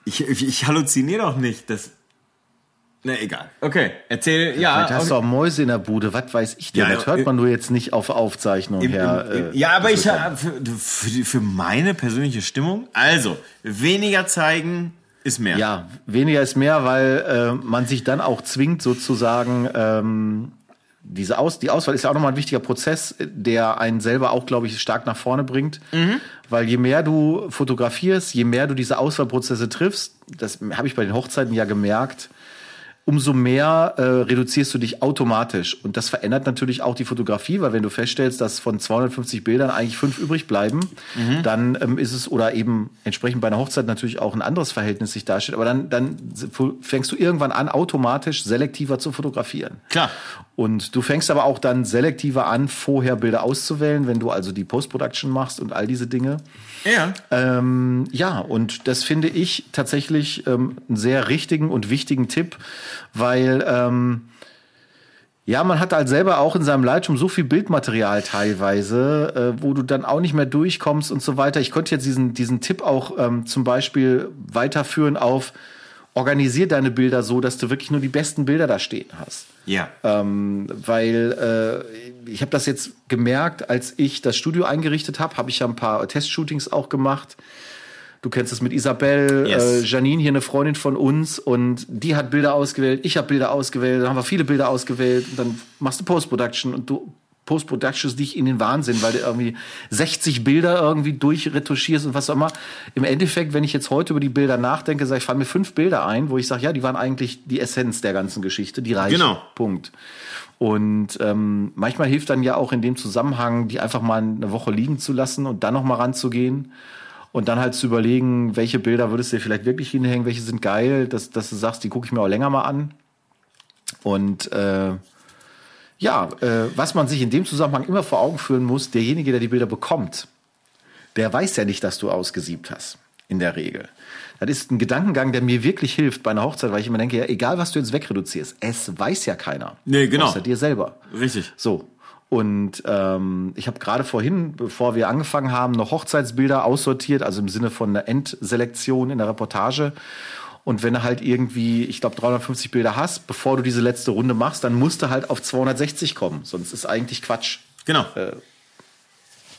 ich, ich, ich halluziniere doch nicht. Das, na, egal. Okay, erzähl, ja. Vielleicht hast du auch Mäuse in der Bude, was weiß ich denn? Ja, das hört im- man nur jetzt nicht auf Aufzeichnung Im, her. im, äh, ja, aber ich habe für, für, meine persönliche Stimmung, also weniger zeigen ist mehr. Ja, weniger ist mehr, weil äh, man sich dann auch zwingt, sozusagen, ähm, diese Aus die Auswahl ist ja auch nochmal ein wichtiger Prozess, der einen selber auch, glaube ich, stark nach vorne bringt. Weil je mehr du fotografierst, je mehr du diese Auswahlprozesse triffst, das habe ich bei den Hochzeiten ja gemerkt, umso mehr äh, reduzierst du dich automatisch. Und das verändert natürlich auch die Fotografie, weil wenn du feststellst, dass von 250 Bildern eigentlich fünf übrig bleiben, dann ähm, ist es oder eben entsprechend bei einer Hochzeit natürlich auch ein anderes Verhältnis sich darstellt. Aber dann, dann fängst du irgendwann an, automatisch selektiver zu fotografieren. Klar. Und du fängst aber auch dann selektiver an, vorher Bilder auszuwählen, wenn du also die Post-Production machst und all diese Dinge. Ja. Ähm, ja, und das finde ich tatsächlich ähm, einen sehr richtigen und wichtigen Tipp, weil ähm, ja, man hat halt selber auch in seinem Lightroom so viel Bildmaterial teilweise, äh, wo du dann auch nicht mehr durchkommst und so weiter. Ich konnte jetzt diesen, diesen Tipp auch ähm, zum Beispiel weiterführen auf organisier deine Bilder so, dass du wirklich nur die besten Bilder da stehen hast. Ja. Ähm, weil äh, ich habe das jetzt gemerkt, als ich das Studio eingerichtet habe, habe ich ja ein paar Testshootings auch gemacht. Du kennst es mit Isabel, Yes. äh, Janine, hier eine Freundin von uns, und die hat Bilder ausgewählt, ich habe Bilder ausgewählt, dann haben wir viele Bilder ausgewählt, und dann machst du Post-Production und du Post-Productions dich in den Wahnsinn, weil du irgendwie 60 Bilder irgendwie durchretuschierst und was auch immer. Im Endeffekt, wenn ich jetzt heute über die Bilder nachdenke, sag ich, fallen mir fünf Bilder ein, wo ich sage, ja, die waren eigentlich die Essenz der ganzen Geschichte, die reichen. Genau. Punkt. Und ähm, manchmal hilft dann ja auch in dem Zusammenhang, die einfach mal eine Woche liegen zu lassen und dann noch mal ranzugehen und dann halt zu überlegen, welche Bilder würdest du dir vielleicht wirklich hinhängen, welche sind geil, dass, dass du sagst, die gucke ich mir auch länger mal an. Und äh, ja, äh, was man sich in dem Zusammenhang immer vor Augen führen muss, derjenige, der die Bilder bekommt, der weiß ja nicht, dass du ausgesiebt hast. In der Regel. Das ist ein Gedankengang, der mir wirklich hilft bei einer Hochzeit, weil ich immer denke, ja, egal was du jetzt wegreduzierst, es weiß ja keiner. Nee, genau. Außer dir selber. Richtig. So. Und ähm, ich habe gerade vorhin, bevor wir angefangen haben, noch Hochzeitsbilder aussortiert, also im Sinne von einer Endselektion in der Reportage. Und wenn du halt irgendwie, ich glaube, 350 Bilder hast, bevor du diese letzte Runde machst, dann musst du halt auf 260 kommen. Sonst ist eigentlich Quatsch. Genau.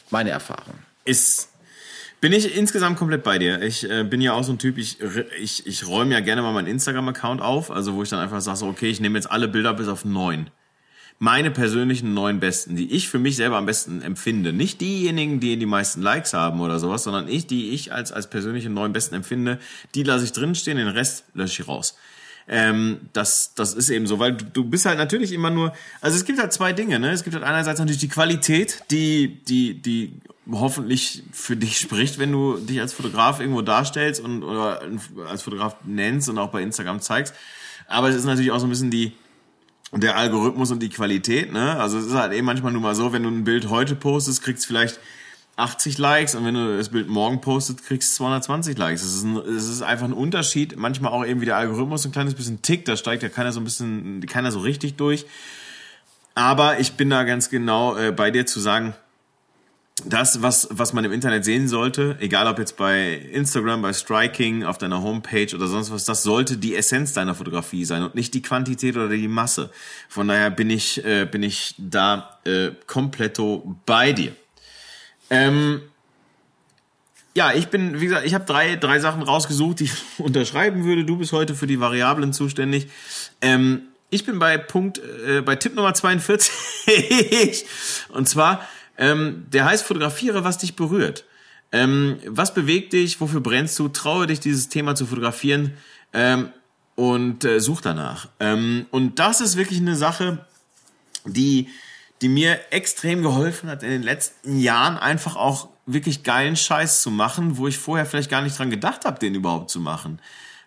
Meine Erfahrung. ist bin ich insgesamt komplett bei dir. Ich äh, bin ja auch so ein Typ, ich, ich, ich räume ja gerne mal meinen Instagram-Account auf, also wo ich dann einfach sage, so, okay, ich nehme jetzt alle Bilder bis auf neun. Meine persönlichen neun besten, die ich für mich selber am besten empfinde. Nicht diejenigen, die die meisten Likes haben oder sowas, sondern ich, die ich als, als persönliche neun besten empfinde, die lasse ich drinstehen, den Rest lösche ich raus. Ähm, das, das ist eben so, weil du, du bist halt natürlich immer nur, also es gibt halt zwei Dinge, ne? Es gibt halt einerseits natürlich die Qualität, die, die, die hoffentlich für dich spricht, wenn du dich als Fotograf irgendwo darstellst und oder als Fotograf nennst und auch bei Instagram zeigst. Aber es ist natürlich auch so ein bisschen die, der Algorithmus und die Qualität, ne? Also es ist halt eben manchmal nur mal so, wenn du ein Bild heute postest, kriegst du vielleicht 80 Likes und wenn du das Bild morgen postest, kriegst du 220 Likes. Es ist, ein, es ist einfach ein Unterschied. Manchmal auch eben wie der Algorithmus ein kleines bisschen tickt, da steigt ja keiner so ein bisschen, keiner so richtig durch. Aber ich bin da ganz genau äh, bei dir zu sagen, das, was, was man im Internet sehen sollte, egal ob jetzt bei Instagram, bei Striking, auf deiner Homepage oder sonst was, das sollte die Essenz deiner Fotografie sein und nicht die Quantität oder die Masse. Von daher bin ich, äh, bin ich da äh, kompletto bei dir. Ähm, ja, ich bin, wie gesagt, ich habe drei, drei Sachen rausgesucht, die ich unterschreiben würde. Du bist heute für die Variablen zuständig. Ähm, ich bin bei Punkt, äh, bei Tipp Nummer 42. Und zwar, ähm, der heißt fotografiere, was dich berührt. Ähm, was bewegt dich? Wofür brennst du? Traue dich, dieses Thema zu fotografieren ähm, und äh, such danach. Ähm, und das ist wirklich eine Sache, die, die mir extrem geholfen hat in den letzten Jahren, einfach auch wirklich geilen Scheiß zu machen, wo ich vorher vielleicht gar nicht dran gedacht habe, den überhaupt zu machen.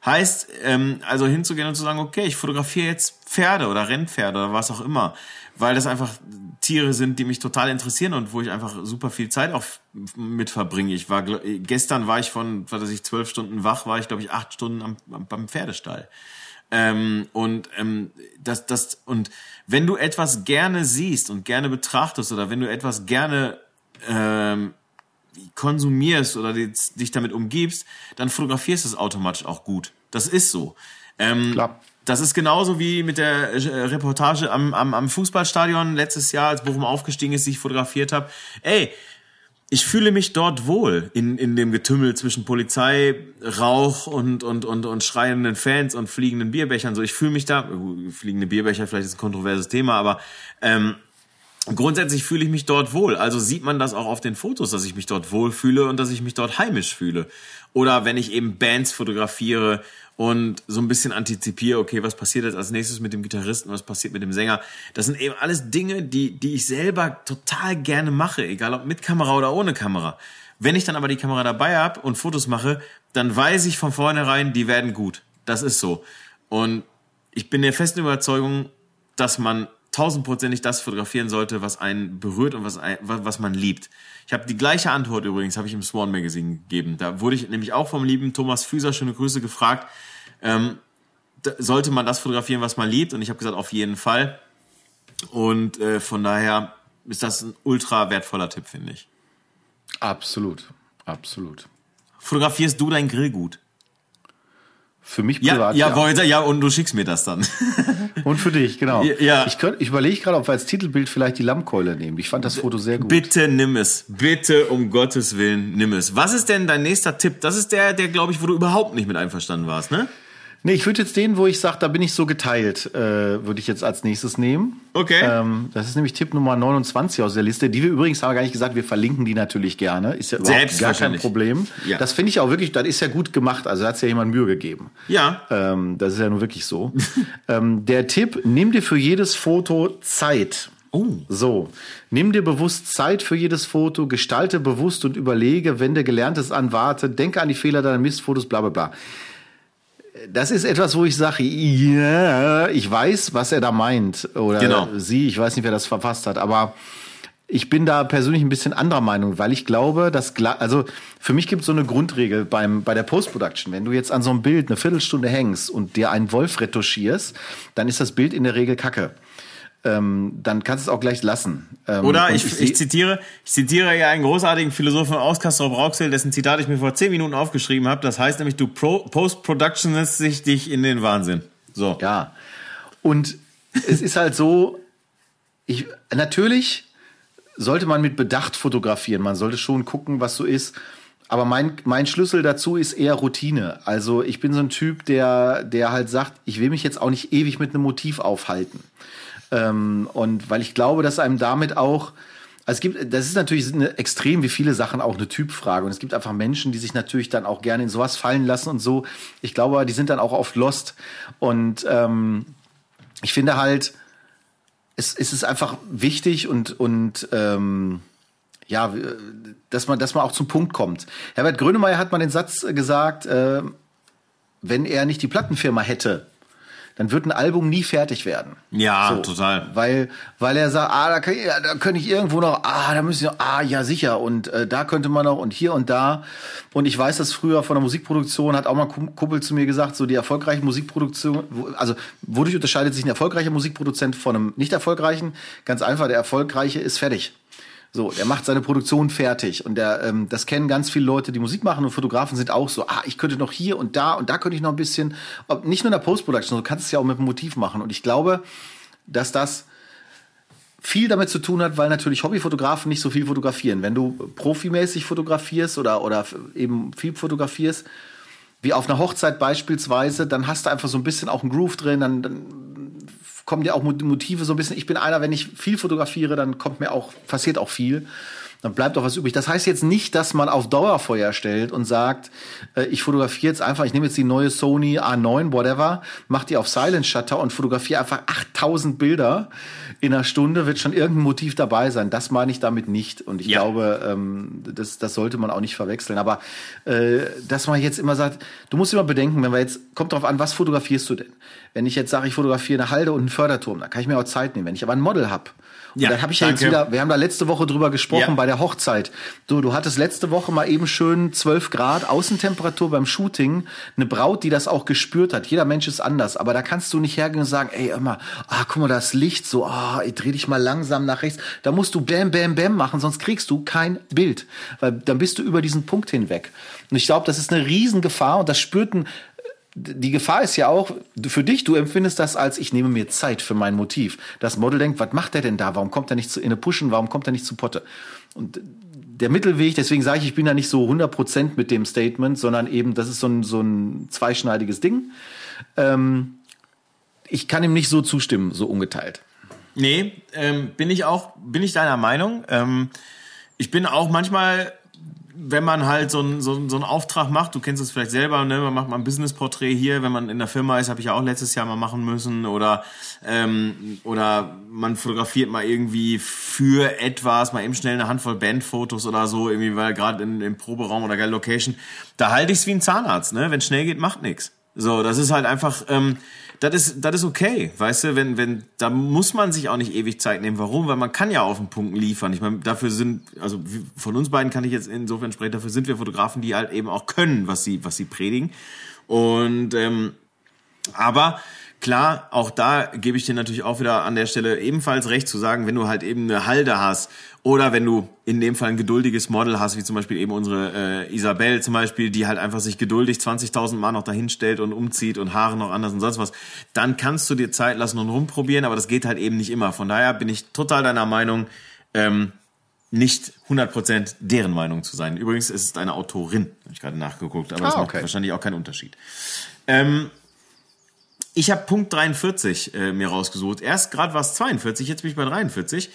Heißt, ähm, also hinzugehen und zu sagen, okay, ich fotografiere jetzt Pferde oder Rennpferde oder was auch immer, weil das einfach Tiere sind, die mich total interessieren und wo ich einfach super viel Zeit auch mit verbringe. Ich war gestern war ich von, was weiß ich, zwölf Stunden wach, war ich glaube ich acht Stunden am, am, beim Pferdestall. Ähm, und ähm, das, das und wenn du etwas gerne siehst und gerne betrachtest oder wenn du etwas gerne ähm, konsumierst oder dich damit umgibst, dann fotografierst du es automatisch auch gut. Das ist so. Ähm, Klar. Das ist genauso wie mit der äh, Reportage am, am, am Fußballstadion letztes Jahr, als Bochum aufgestiegen ist, die ich fotografiert habe. Ey, ich fühle mich dort wohl in, in dem Getümmel zwischen Polizei, Rauch und, und, und, und schreienden Fans und fliegenden Bierbechern. So, ich fühle mich da, fliegende Bierbecher vielleicht ist ein kontroverses Thema, aber ähm, grundsätzlich fühle ich mich dort wohl. Also sieht man das auch auf den Fotos, dass ich mich dort wohl fühle und dass ich mich dort heimisch fühle. Oder wenn ich eben Bands fotografiere und so ein bisschen antizipiere, okay, was passiert jetzt als nächstes mit dem Gitarristen, was passiert mit dem Sänger. Das sind eben alles Dinge, die, die ich selber total gerne mache, egal ob mit Kamera oder ohne Kamera. Wenn ich dann aber die Kamera dabei habe und Fotos mache, dann weiß ich von vornherein, die werden gut. Das ist so. Und ich bin der festen Überzeugung, dass man tausendprozentig das fotografieren sollte, was einen berührt und was, ein, was man liebt. Ich habe die gleiche Antwort übrigens, habe ich im Swan Magazine gegeben. Da wurde ich nämlich auch vom lieben Thomas Füßer, schöne Grüße, gefragt, ähm, sollte man das fotografieren, was man liebt? Und ich habe gesagt, auf jeden Fall. Und äh, von daher ist das ein ultra wertvoller Tipp, finde ich. Absolut, absolut. Fotografierst du dein Grill gut? Für mich privat. Ja, ja, Wolter, ja, und du schickst mir das dann. und für dich, genau. Ja. Ich, könnt, ich überlege gerade, ob wir als Titelbild vielleicht die Lammkeule nehmen. Ich fand das Foto sehr gut. Bitte nimm es. Bitte, um Gottes Willen, nimm es. Was ist denn dein nächster Tipp? Das ist der, der, glaube ich, wo du überhaupt nicht mit einverstanden warst, ne? Nee, ich würde jetzt den, wo ich sage, da bin ich so geteilt, äh, würde ich jetzt als nächstes nehmen. Okay. Ähm, das ist nämlich Tipp Nummer 29 aus der Liste, die wir übrigens, haben wir gar nicht gesagt, wir verlinken die natürlich gerne. Ist ja überhaupt gar kein Problem. Ja. Das finde ich auch wirklich, das ist ja gut gemacht. Also da hat es ja jemand Mühe gegeben. Ja. Ähm, das ist ja nun wirklich so. ähm, der Tipp, nimm dir für jedes Foto Zeit. Oh. So, nimm dir bewusst Zeit für jedes Foto, gestalte bewusst und überlege, wende Gelerntes an, warte, denke an die Fehler deiner Mistfotos, bla bla bla das ist etwas, wo ich sage, ja, ich weiß, was er da meint. Oder genau. sie, ich weiß nicht, wer das verfasst hat, aber ich bin da persönlich ein bisschen anderer Meinung, weil ich glaube, dass, also für mich gibt es so eine Grundregel beim, bei der Post-Production. Wenn du jetzt an so einem Bild eine Viertelstunde hängst und dir einen Wolf retuschierst, dann ist das Bild in der Regel kacke ähm, dann kannst du es auch gleich lassen. Ähm, Oder ich, ich, ich, zitiere, ich zitiere ja einen großartigen Philosophen aus Castro Brauxel, dessen Zitat ich mir vor zehn Minuten aufgeschrieben habe. Das heißt nämlich, du Post-Productionist sich dich in den Wahnsinn. So. Ja. Und es ist halt so, ich, natürlich sollte man mit Bedacht fotografieren. Man sollte schon gucken, was so ist. Aber mein, mein Schlüssel dazu ist eher Routine. Also ich bin so ein Typ, der, der halt sagt, ich will mich jetzt auch nicht ewig mit einem Motiv aufhalten. Ähm, und weil ich glaube, dass einem damit auch, also es gibt, das ist natürlich eine, extrem wie viele Sachen auch eine Typfrage. Und es gibt einfach Menschen, die sich natürlich dann auch gerne in sowas fallen lassen und so. Ich glaube, die sind dann auch oft lost. Und ähm, ich finde halt, es, es ist einfach wichtig und, und ähm, ja, dass man, dass man auch zum Punkt kommt. Herbert Grönemeyer hat mal den Satz gesagt, äh, wenn er nicht die Plattenfirma hätte, dann wird ein Album nie fertig werden. Ja, so, total. Weil, weil er sagt, ah, da, kann, ja, da könnte ich irgendwo noch, ah, da müssen wir, ah, ja, sicher, und äh, da könnte man noch und hier und da. Und ich weiß das früher von der Musikproduktion, hat auch mal Kumpel zu mir gesagt, so die erfolgreiche Musikproduktion, also wodurch unterscheidet sich ein erfolgreicher Musikproduzent von einem nicht erfolgreichen? Ganz einfach, der erfolgreiche ist fertig. So, er macht seine Produktion fertig und der, ähm, das kennen ganz viele Leute, die Musik machen und Fotografen sind auch so, ah, ich könnte noch hier und da und da könnte ich noch ein bisschen, ob, nicht nur in der Post-Production, du kannst es ja auch mit dem Motiv machen und ich glaube, dass das viel damit zu tun hat, weil natürlich Hobbyfotografen nicht so viel fotografieren. Wenn du profimäßig fotografierst oder, oder eben viel fotografierst, wie auf einer Hochzeit beispielsweise, dann hast du einfach so ein bisschen auch einen Groove drin, dann, dann kommen ja auch Motive so ein bisschen. Ich bin einer, wenn ich viel fotografiere, dann kommt mir auch, passiert auch viel. Dann bleibt auch was übrig. Das heißt jetzt nicht, dass man auf Dauerfeuer stellt und sagt, äh, ich fotografiere jetzt einfach, ich nehme jetzt die neue Sony A9, whatever, mach die auf Silent Shutter und fotografiere einfach 8000 Bilder in einer Stunde, wird schon irgendein Motiv dabei sein. Das meine ich damit nicht. Und ich ja. glaube, ähm, das, das sollte man auch nicht verwechseln. Aber äh, dass man jetzt immer sagt, du musst immer bedenken, wenn wir jetzt, kommt drauf an, was fotografierst du denn? Wenn ich jetzt sage, ich fotografiere eine Halde und einen Förderturm, dann kann ich mir auch Zeit nehmen. Wenn ich aber ein Model habe, ja, dann habe ich ja jetzt wieder, wir haben da letzte Woche drüber gesprochen ja. bei der Hochzeit. So, du hattest letzte Woche mal eben schön 12 Grad Außentemperatur beim Shooting. Eine Braut, die das auch gespürt hat. Jeder Mensch ist anders. Aber da kannst du nicht hergehen und sagen, ey, immer, ah, guck mal, das Licht so, ah, ich dreh dich mal langsam nach rechts. Da musst du bam, bam, bam machen, sonst kriegst du kein Bild. Weil dann bist du über diesen Punkt hinweg. Und ich glaube, das ist eine Riesengefahr und das spürten die Gefahr ist ja auch für dich, du empfindest das als, ich nehme mir Zeit für mein Motiv. Das Model denkt, was macht er denn da? Warum kommt er nicht zu in eine Pushen? Warum kommt er nicht zu Potte? Und der Mittelweg, deswegen sage ich, ich bin da nicht so 100% mit dem Statement, sondern eben, das ist so ein, so ein zweischneidiges Ding. Ähm, ich kann ihm nicht so zustimmen, so ungeteilt. Nee, ähm, bin ich auch, bin ich deiner Meinung. Ähm, ich bin auch manchmal wenn man halt so einen so, so einen Auftrag macht, du kennst es vielleicht selber, ne? man macht mal ein Business-Porträt hier, wenn man in der Firma ist, habe ich ja auch letztes Jahr mal machen müssen oder ähm, oder man fotografiert mal irgendwie für etwas, mal eben schnell eine Handvoll Bandfotos oder so, irgendwie, weil gerade im Proberaum oder geile Location, da halte ich es wie ein Zahnarzt, ne? Wenn schnell geht, macht nichts. So, das ist halt einfach, ähm, das ist, das ist okay, weißt du, wenn, wenn, da muss man sich auch nicht ewig Zeit nehmen. Warum? Weil man kann ja auf den Punkt liefern. Ich meine, dafür sind, also von uns beiden kann ich jetzt insofern sprechen, dafür sind wir Fotografen, die halt eben auch können, was sie, was sie predigen. Und, ähm, aber Klar, auch da gebe ich dir natürlich auch wieder an der Stelle ebenfalls recht zu sagen, wenn du halt eben eine Halde hast oder wenn du in dem Fall ein geduldiges Model hast, wie zum Beispiel eben unsere äh, Isabel zum Beispiel, die halt einfach sich geduldig 20.000 Mal noch dahin stellt und umzieht und Haare noch anders und sonst was, dann kannst du dir Zeit lassen und rumprobieren, aber das geht halt eben nicht immer. Von daher bin ich total deiner Meinung, ähm, nicht 100% deren Meinung zu sein. Übrigens ist es eine Autorin, habe ich gerade nachgeguckt, aber ah, das macht okay. wahrscheinlich auch keinen Unterschied. Ähm, ich habe Punkt 43 äh, mir rausgesucht. Erst gerade war es 42, jetzt bin ich bei 43.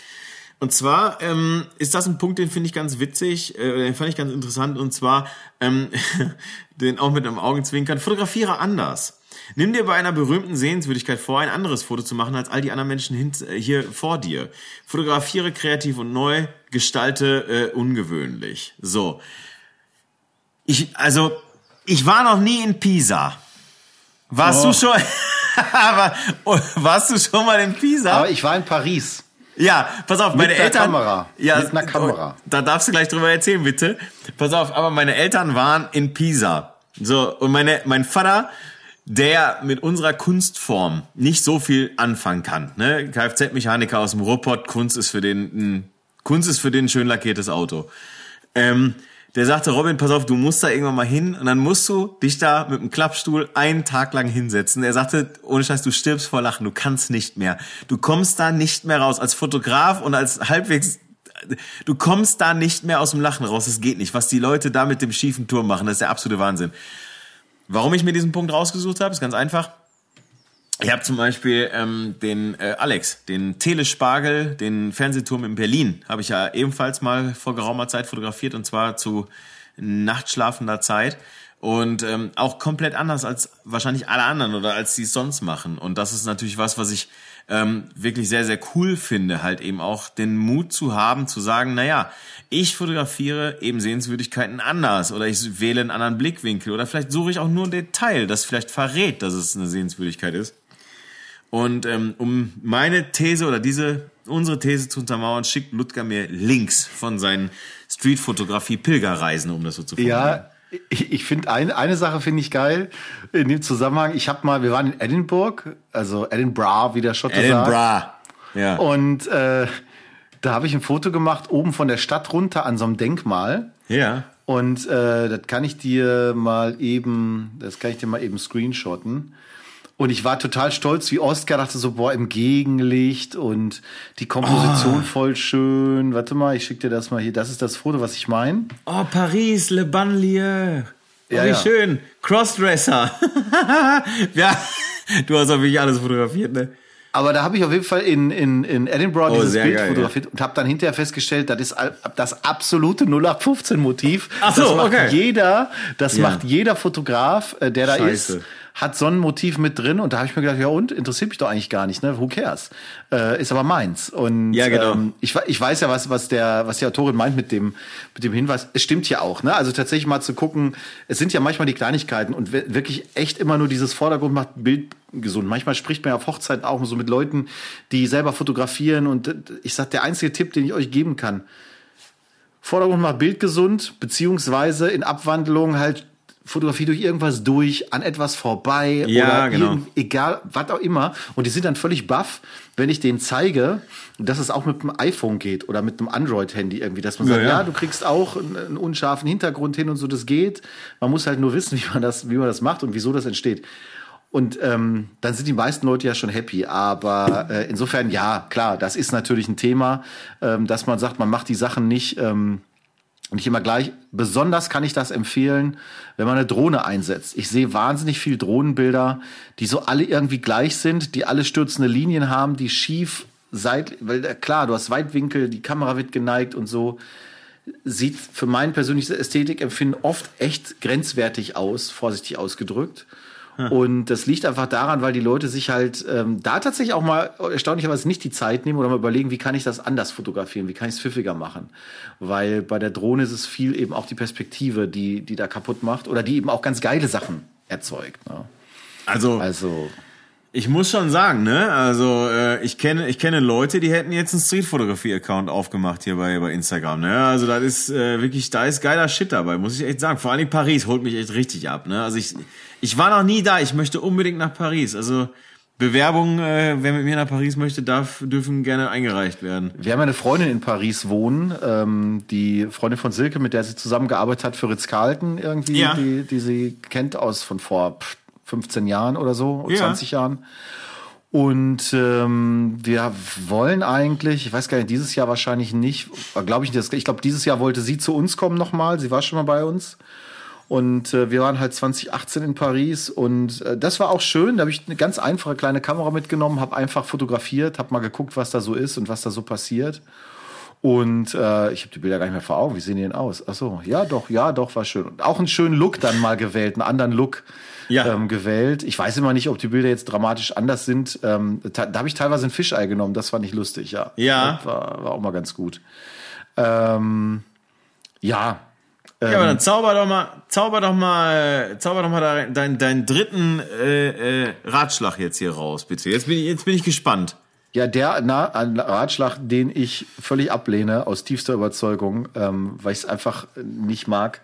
Und zwar ähm, ist das ein Punkt, den finde ich ganz witzig, äh, den fand ich ganz interessant. Und zwar ähm, den auch mit einem Augenzwinkern. Fotografiere anders. Nimm dir bei einer berühmten Sehenswürdigkeit vor, ein anderes Foto zu machen als all die anderen Menschen hin, äh, hier vor dir. Fotografiere kreativ und neu, gestalte äh, ungewöhnlich. So. Ich, also, ich war noch nie in Pisa. Warst oh. du schon? aber oh, warst du schon mal in Pisa? Aber ich war in Paris. Ja, pass auf, meine Mit Eltern. Kamera. Ja, Mit einer Kamera. Da darfst du gleich drüber erzählen, bitte. Pass auf, aber meine Eltern waren in Pisa. So, und meine, mein Vater, der mit unserer Kunstform nicht so viel anfangen kann. Ne? Kfz-Mechaniker aus dem Ruhrpott, Kunst ist für den, Kunst ist für den schön lackiertes Auto. Ähm, der sagte, Robin, pass auf, du musst da irgendwann mal hin und dann musst du dich da mit dem Klappstuhl einen Tag lang hinsetzen. Er sagte, ohne Scheiß, du stirbst vor Lachen, du kannst nicht mehr. Du kommst da nicht mehr raus. Als Fotograf und als halbwegs du kommst da nicht mehr aus dem Lachen raus. Das geht nicht. Was die Leute da mit dem schiefen Turm machen, das ist der absolute Wahnsinn. Warum ich mir diesen Punkt rausgesucht habe, ist ganz einfach. Ich habe zum Beispiel ähm, den äh, Alex, den Telespargel, den Fernsehturm in Berlin, habe ich ja ebenfalls mal vor geraumer Zeit fotografiert und zwar zu nachtschlafender Zeit und ähm, auch komplett anders als wahrscheinlich alle anderen oder als sie es sonst machen. Und das ist natürlich was, was ich ähm, wirklich sehr, sehr cool finde, halt eben auch den Mut zu haben, zu sagen, naja, ich fotografiere eben Sehenswürdigkeiten anders oder ich wähle einen anderen Blickwinkel oder vielleicht suche ich auch nur ein Detail, das vielleicht verrät, dass es eine Sehenswürdigkeit ist. Und ähm, um meine These oder diese unsere These zu untermauern, schickt Ludger mir Links von seinen Streetfotografie-Pilgerreisen, um das so zu formulieren. Ja, ich, ich finde eine, eine Sache finde ich geil in dem Zusammenhang. Ich habe mal, wir waren in Edinburgh, also Edinburgh, wie der Schotte Edinburgh. sagt. Ja. Und äh, da habe ich ein Foto gemacht oben von der Stadt runter an so einem Denkmal. Ja. Und äh, das kann ich dir mal eben, das kann ich dir mal eben screenshotten. Und ich war total stolz, wie Oscar dachte so, boah, im Gegenlicht und die Komposition oh. voll schön. Warte mal, ich schicke dir das mal hier. Das ist das Foto, was ich meine. Oh, Paris, Le Banlieue. Oh, ja, wie ja. schön. Crossdresser. ja, du hast auch wirklich alles fotografiert, ne? Aber da habe ich auf jeden Fall in, in, in Edinburgh oh, dieses Bild geil, fotografiert ja. und habe dann hinterher festgestellt, das ist das absolute 0815 Motiv. Ach so, das macht okay. jeder, das ja. macht jeder Fotograf, äh, der da Scheiße. ist hat so ein Motiv mit drin und da habe ich mir gedacht, ja und, interessiert mich doch eigentlich gar nicht, ne? Who cares? Äh, ist aber meins. Und ja, genau. ähm, ich, ich weiß ja, was, was, der, was die Autorin meint mit dem, mit dem Hinweis. Es stimmt ja auch, ne? Also tatsächlich mal zu gucken, es sind ja manchmal die Kleinigkeiten und wirklich echt immer nur dieses Vordergrund macht Bild gesund. Manchmal spricht man ja auf Hochzeiten auch so mit Leuten, die selber fotografieren und ich sag, der einzige Tipp, den ich euch geben kann, Vordergrund macht Bild gesund, beziehungsweise in Abwandlung halt Fotografie durch irgendwas durch, an etwas vorbei Ja, oder genau. egal, was auch immer. Und die sind dann völlig baff, wenn ich denen zeige, dass es auch mit dem iPhone geht oder mit einem Android-Handy irgendwie, dass man Ja, sagt, ja. ja, du kriegst auch einen, einen unscharfen Hintergrund hin und so, das geht. Man muss halt nur wissen, wie man das, wie man das macht und wieso das entsteht. Und ähm, dann sind die meisten Leute ja schon happy. Aber äh, insofern, ja, klar, das ist natürlich ein Thema, ähm, dass man sagt, man macht die Sachen nicht, ähm, nicht immer gleich. Besonders kann ich das empfehlen, wenn man eine Drohne einsetzt. Ich sehe wahnsinnig viel Drohnenbilder, die so alle irgendwie gleich sind, die alle stürzende Linien haben, die schief seit, weil äh, klar, du hast Weitwinkel, die Kamera wird geneigt und so sieht für mein persönliches Ästhetikempfinden oft echt grenzwertig aus, vorsichtig ausgedrückt. Und das liegt einfach daran, weil die Leute sich halt ähm, da tatsächlich auch mal erstaunlicherweise nicht die Zeit nehmen oder mal überlegen, wie kann ich das anders fotografieren, wie kann ich es pfiffiger machen. Weil bei der Drohne ist es viel eben auch die Perspektive, die, die da kaputt macht oder die eben auch ganz geile Sachen erzeugt. Ne? Also, Also, ich muss schon sagen, ne? Also, äh, ich kenne, ich kenne Leute, die hätten jetzt einen Streetfotografie-Account aufgemacht hier bei, bei Instagram, ne? Also, das ist äh, wirklich, da ist geiler Shit dabei, muss ich echt sagen. Vor allem Paris holt mich echt richtig ab, ne? Also, ich, ich war noch nie da, ich möchte unbedingt nach Paris. Also, Bewerbungen, äh, wer mit mir nach Paris möchte, darf, dürfen gerne eingereicht werden. Wir haben eine Freundin in Paris wohnen, ähm, die Freundin von Silke, mit der sie zusammengearbeitet hat für Ritz-Carlton irgendwie, Ja. die, die sie kennt aus von vor 15 Jahren oder so, Ja. 20 Jahren. Und ähm, wir wollen eigentlich, ich weiß gar nicht, dieses Jahr wahrscheinlich nicht, glaube ich nicht. Ich glaube, dieses Jahr wollte sie zu uns kommen nochmal. Sie war schon mal bei uns. Und äh, wir waren halt 2018 in Paris und äh, das war auch schön. Da habe ich eine ganz einfache kleine Kamera mitgenommen, habe einfach fotografiert, habe mal geguckt, was da so ist und was da so passiert. Und äh, ich habe die Bilder gar nicht mehr vor Augen. Wie sehen die denn aus? Ach so, ja doch, ja doch, war schön. Und auch einen schönen Look dann mal gewählt, einen anderen Look Ja. ähm, gewählt. Ich weiß immer nicht, ob die Bilder jetzt dramatisch anders sind. Ähm, da habe ich teilweise ein Fischei genommen. Das fand ich lustig, ja. Ja. War, war auch mal ganz gut. Ähm, ja. Ja, aber dann zauber doch mal, zauber doch mal, zauber doch mal deinen dein, deinen dritten äh, äh, Ratschlag jetzt hier raus, bitte. Jetzt bin ich, jetzt bin ich gespannt. Ja, der na, Ratschlag, den ich völlig ablehne, aus tiefster Überzeugung, ähm, weil ich es einfach nicht mag.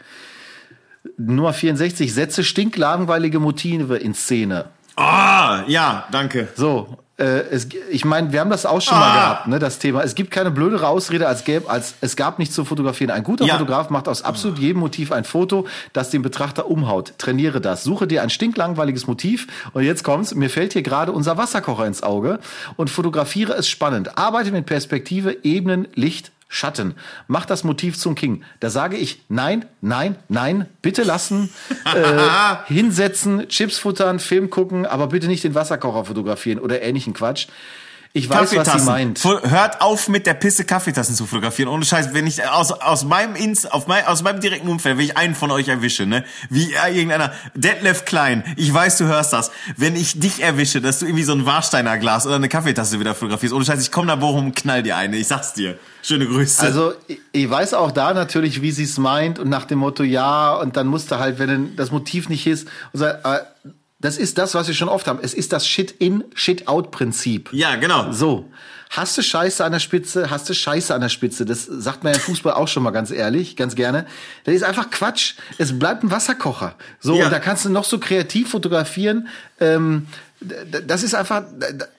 Nummer 64, setze stinklangweilige Motive in Szene. Ah, ja, danke. So, äh, es, ich meine, wir haben das auch schon mal Ah. gehabt, ne, das Thema. Es gibt keine blödere Ausrede, als, gäb, als es gab nichts zu fotografieren. Ein guter Ja. Fotograf macht aus absolut jedem Motiv ein Foto, das den Betrachter umhaut. Trainiere das. Suche dir ein stinklangweiliges Motiv. Und jetzt kommt's, mir fällt hier gerade unser Wasserkocher ins Auge und fotografiere es spannend. Arbeite mit Perspektive, Ebenen, Licht, Schatten. Mach das Motiv zum King. Da sage ich nein, nein, nein, bitte lassen, äh, hinsetzen, Chips futtern, Film gucken, aber bitte nicht den Wasserkocher fotografieren oder ähnlichen Quatsch. Ich weiß, was sie meint. Hört auf mit der Pisse Kaffeetassen zu fotografieren. Ohne Scheiß, wenn ich aus, aus meinem Ins, auf mein, aus meinem direkten Umfeld, wenn ich einen von euch erwische, ne, wie äh, irgendeiner, Detlef Klein, ich weiß, du hörst das, wenn ich dich erwische, dass du irgendwie so ein Warsteiner Glas oder eine Kaffeetasse wieder fotografierst, ohne Scheiß, ich komm nach Bochum und knall dir eine, ich sag's dir. Schöne Grüße. Also ich- weiß auch da natürlich, wie sie es meint und nach dem Motto ja und dann musste halt, wenn das Motiv nicht ist, und sagt, äh, das ist das, was wir schon oft haben. Es ist das Shit-in, Shit-out-Prinzip. ja, genau. So, hast du Scheiße an der Spitze, hast du Scheiße an der Spitze. Das sagt man im Fußball auch schon mal ganz ehrlich, ganz gerne. Das ist einfach Quatsch. Es bleibt ein Wasserkocher. So, Ja. und da kannst du noch so kreativ fotografieren. Ähm, das ist einfach,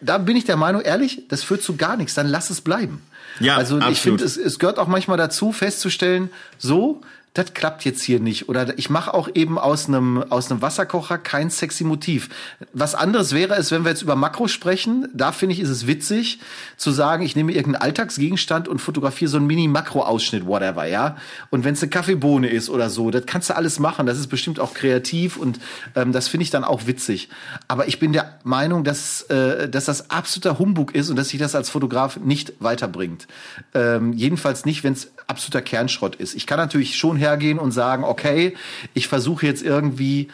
da- bin ich der Meinung, ehrlich, das führt zu gar nichts. Dann lass es bleiben. Ja, also ich absolut. finde, es, es gehört auch manchmal dazu, festzustellen, so, das klappt jetzt hier nicht. Oder ich mache auch eben aus einem aus Wasserkocher kein sexy Motiv. Was anderes wäre es, wenn wir jetzt über Makro sprechen. Da finde ich, ist es witzig zu sagen, ich nehme irgendeinen Alltagsgegenstand und fotografiere so einen Mini-Makro-Ausschnitt, whatever, ja. Und wenn es eine Kaffeebohne ist oder so, das kannst du alles machen. Das ist bestimmt auch kreativ und ähm, das finde ich dann auch witzig. Aber ich bin der Meinung, dass, äh, dass das absoluter Humbug ist und dass sich das als Fotograf nicht weiterbringt. Ähm, jedenfalls nicht, wenn es absoluter Kernschrott ist. Ich kann natürlich schon hergehen und sagen, okay, ich versuche jetzt irgendwie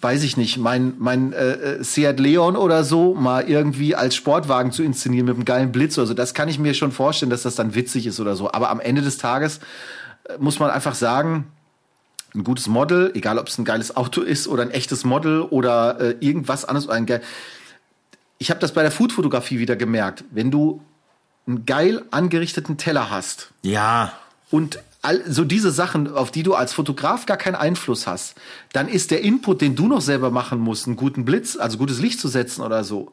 weiß ich nicht, mein, mein äh, äh, Seat Leon oder so mal irgendwie als Sportwagen zu inszenieren mit einem geilen Blitz oder so. Das kann ich mir schon vorstellen, dass das dann witzig ist oder so. Aber am Ende des Tages äh, muss man einfach sagen, ein gutes Model, egal ob es ein geiles Auto ist oder ein echtes Model oder äh, irgendwas anderes. Ein geil ich habe das bei der Foodfotografie wieder gemerkt. Wenn du einen geil angerichteten Teller hast Ja. und all, so diese Sachen, auf die du als Fotograf gar keinen Einfluss hast, dann ist der Input, den du noch selber machen musst, einen guten Blitz, also gutes Licht zu setzen oder so.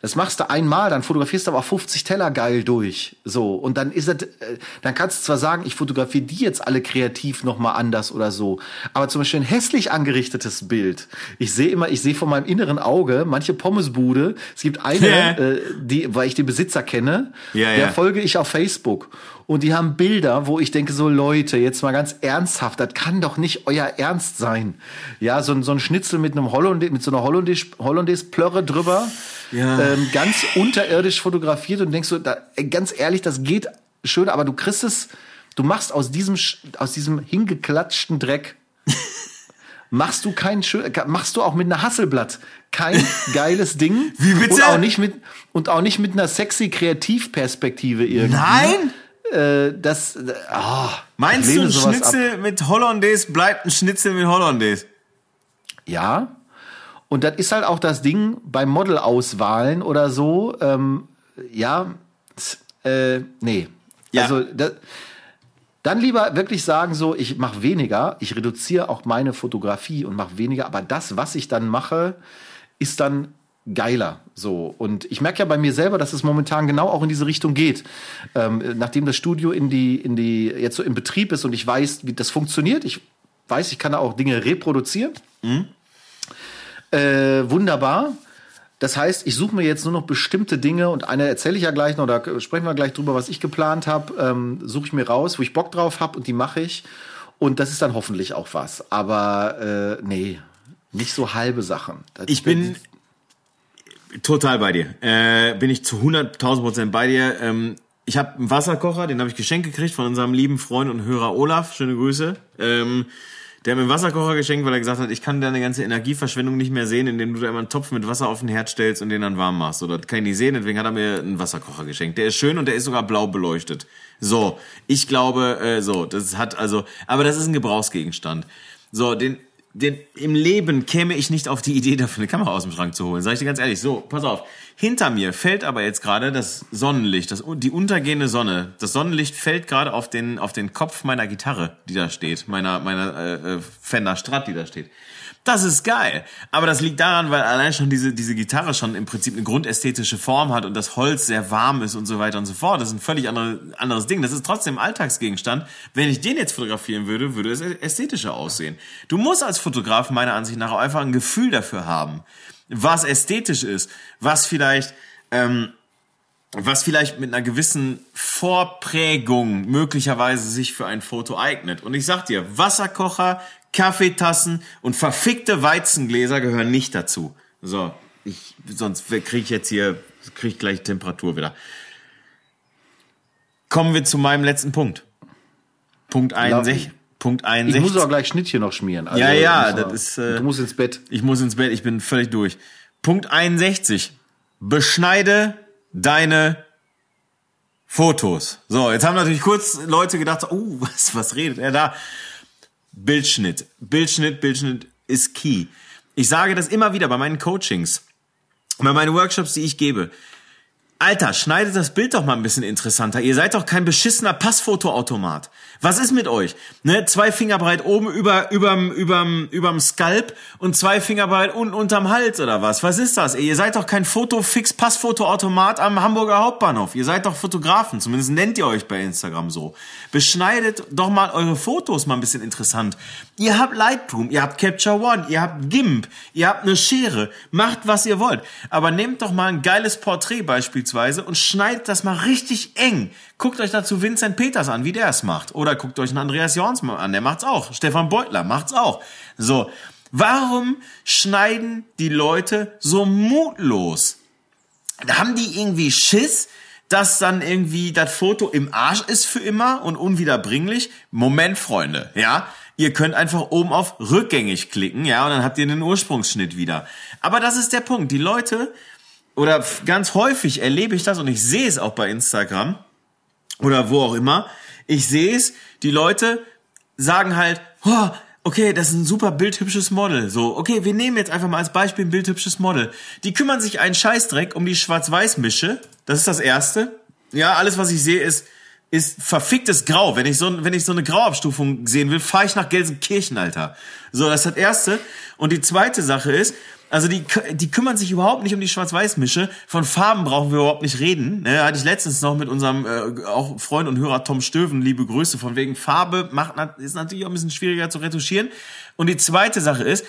Das machst du einmal, dann fotografierst du aber 50 Teller geil durch. So. Und dann ist es, äh, dann kannst du zwar sagen, ich fotografiere die jetzt alle kreativ nochmal anders oder so. Aber zum Beispiel ein hässlich angerichtetes Bild. Ich sehe immer, ich sehe von meinem inneren Auge manche Pommesbude. Es gibt eine, äh, die, weil ich den Besitzer kenne, Ja, der ja. folge ich auf Facebook. Und die haben Bilder, wo ich denke, so Leute, jetzt mal ganz ernsthaft, das kann doch nicht euer Ernst sein. Ja, so, ein- so ein Schnitzel mit einem Hollandaise, mit so einer Hollandaise, Hollandaise Plörre drüber, Ja. ähm, ganz unterirdisch fotografiert und denkst so, da, ganz ehrlich, das geht schön, aber du kriegst es, du machst aus diesem, aus diesem hingeklatschten Dreck, machst du kein schön, machst du auch mit einer Hasselblatt kein geiles Ding. Wie bitte? Und auch nicht mit, und auch nicht mit einer sexy Kreativperspektive irgendwie. Nein? Äh, das, ah, Meinst du, ein Schnitzel mit Hollandaise bleibt ein Schnitzel mit Hollandaise? Ja. Und das ist halt auch das Ding bei Modelauswahlen oder so. Ähm, ja, äh, nee. Ja. Also da, dann lieber wirklich sagen so, ich mache weniger, ich reduziere auch meine Fotografie und mache weniger, aber das, was ich dann mache, ist dann geiler. So und ich merke ja bei mir selber, dass es momentan genau auch in diese Richtung geht. Ähm, nachdem das Studio in die in die jetzt so im Betrieb ist und ich weiß, wie das funktioniert, ich weiß, ich kann da auch Dinge reproduzieren. Äh, wunderbar. Das heißt, ich suche mir jetzt nur noch bestimmte Dinge und eine erzähle ich ja gleich noch, da sprechen wir gleich drüber, was ich geplant habe, ähm, suche ich mir raus, wo ich Bock drauf habe und die mache ich. Und das ist dann hoffentlich auch was. Aber äh, nee, nicht so halbe Sachen. Das- Ich bin total bei dir. Äh, bin ich zu 100.000 Prozent bei dir. Ähm, ich habe einen Wasserkocher, den habe ich geschenkt gekriegt von unserem lieben Freund und Hörer Olaf. Schöne Grüße. Ähm, der hat mir einen Wasserkocher geschenkt, weil er gesagt hat, ich kann deine ganze Energieverschwendung nicht mehr sehen, indem du da immer einen Topf mit Wasser auf den Herd stellst und den dann warm machst. Oder das kann ich nicht sehen, deswegen hat er mir einen Wasserkocher geschenkt. Der ist schön und der ist sogar blau beleuchtet. So, ich glaube, äh, so, das hat also, aber das ist ein Gebrauchsgegenstand. So, den, den, im Leben käme ich nicht auf die Idee, dafür eine Kamera aus dem Schrank zu holen. Sag ich dir ganz ehrlich. So, pass auf. Hinter mir fällt aber jetzt gerade das Sonnenlicht, das, die untergehende Sonne. Das Sonnenlicht fällt gerade auf den, auf den Kopf meiner Gitarre, die da steht. Meiner, meiner äh, äh, Fender Strat, die da steht. Das ist geil. Aber das liegt daran, weil allein schon diese, diese Gitarre schon im Prinzip eine grundästhetische Form hat und das Holz sehr warm ist und so weiter und so fort. Das ist ein völlig andere, anderes Ding. Das ist trotzdem Alltagsgegenstand. Wenn ich den jetzt fotografieren würde, würde es ästhetischer aussehen. Du musst als Fotograf meiner Ansicht nach einfach ein Gefühl dafür haben, was ästhetisch ist, was vielleicht, ähm, was vielleicht mit einer gewissen Vorprägung möglicherweise sich für ein Foto eignet. Und ich sag dir, Wasserkocher, Kaffeetassen und verfickte Weizengläser gehören nicht dazu. So, ich, sonst kriege ich jetzt hier, kriege ich gleich Temperatur wieder. Kommen wir zu meinem letzten Punkt. Punkt 61. Punkt ich 61. muss auch gleich Schnittchen noch schmieren. Also, Ja, ja, muss das noch- ist, äh, du musst ins Bett. Ich muss ins Bett, ich bin völlig durch. Punkt 61. Beschneide deine Fotos. So, jetzt haben natürlich kurz Leute gedacht, oh, was, was redet er da? Bildschnitt. Bildschnitt, Bildschnitt ist key. Ich sage das immer wieder bei meinen Coachings, bei meinen Workshops, die ich gebe. Alter, schneidet das Bild doch mal ein bisschen interessanter. Ihr seid doch kein beschissener Passfotoautomat. Was ist mit euch? Ne, zwei Finger breit oben über überm überm überm Skalp und zwei Finger breit unten unterm Hals oder was? Was ist das? Ihr seid doch kein Fotofix Passfotoautomat am Hamburger Hauptbahnhof. Ihr seid doch Fotografen, zumindest nennt ihr euch bei Instagram so. Beschneidet doch mal eure Fotos mal ein bisschen interessant. Ihr habt Lightroom, ihr habt Capture One, ihr habt GIMP, ihr habt eine Schere. Macht was ihr wollt, aber nehmt doch mal ein geiles Porträt beispielsweise und schneidet das mal richtig eng. Guckt euch dazu Vincent Peters an, wie der es macht. Oder guckt euch einen Andreas Jorns an, der macht's auch. Stefan Beutler macht's auch. So, warum schneiden die Leute so mutlos? Haben die irgendwie Schiss, dass dann irgendwie das Foto im Arsch ist für immer und unwiederbringlich? Moment, Freunde, ja? Ihr könnt einfach oben auf rückgängig klicken, ja, und dann habt ihr den Ursprungsschnitt wieder. Aber das ist der Punkt. Die Leute, oder ganz häufig erlebe ich das und ich sehe es auch bei Instagram oder wo auch immer. Ich sehe es, die Leute sagen halt, oh, okay, das ist ein super bildhübsches Model. So, okay, wir nehmen jetzt einfach mal als Beispiel ein bildhübsches Model. Die kümmern sich einen Scheißdreck um die Schwarz-Weiß-Mische. Das ist das Erste. Ja, alles, was ich sehe, ist ist verficktes Grau. Wenn ich so, wenn ich so eine Grauabstufung sehen will, fahre ich nach Gelsenkirchen, Alter. So, das ist das erste. Und die zweite Sache ist, also die, die kümmern sich überhaupt nicht um die Schwarz-Weiß-Mische. Von Farben brauchen wir überhaupt nicht reden. Ne, hatte ich letztens noch mit unserem äh, auch Freund und Hörer Tom Stöven, liebe Grüße, von wegen Farbe macht ist natürlich auch ein bisschen schwieriger zu retuschieren. Und die zweite Sache ist,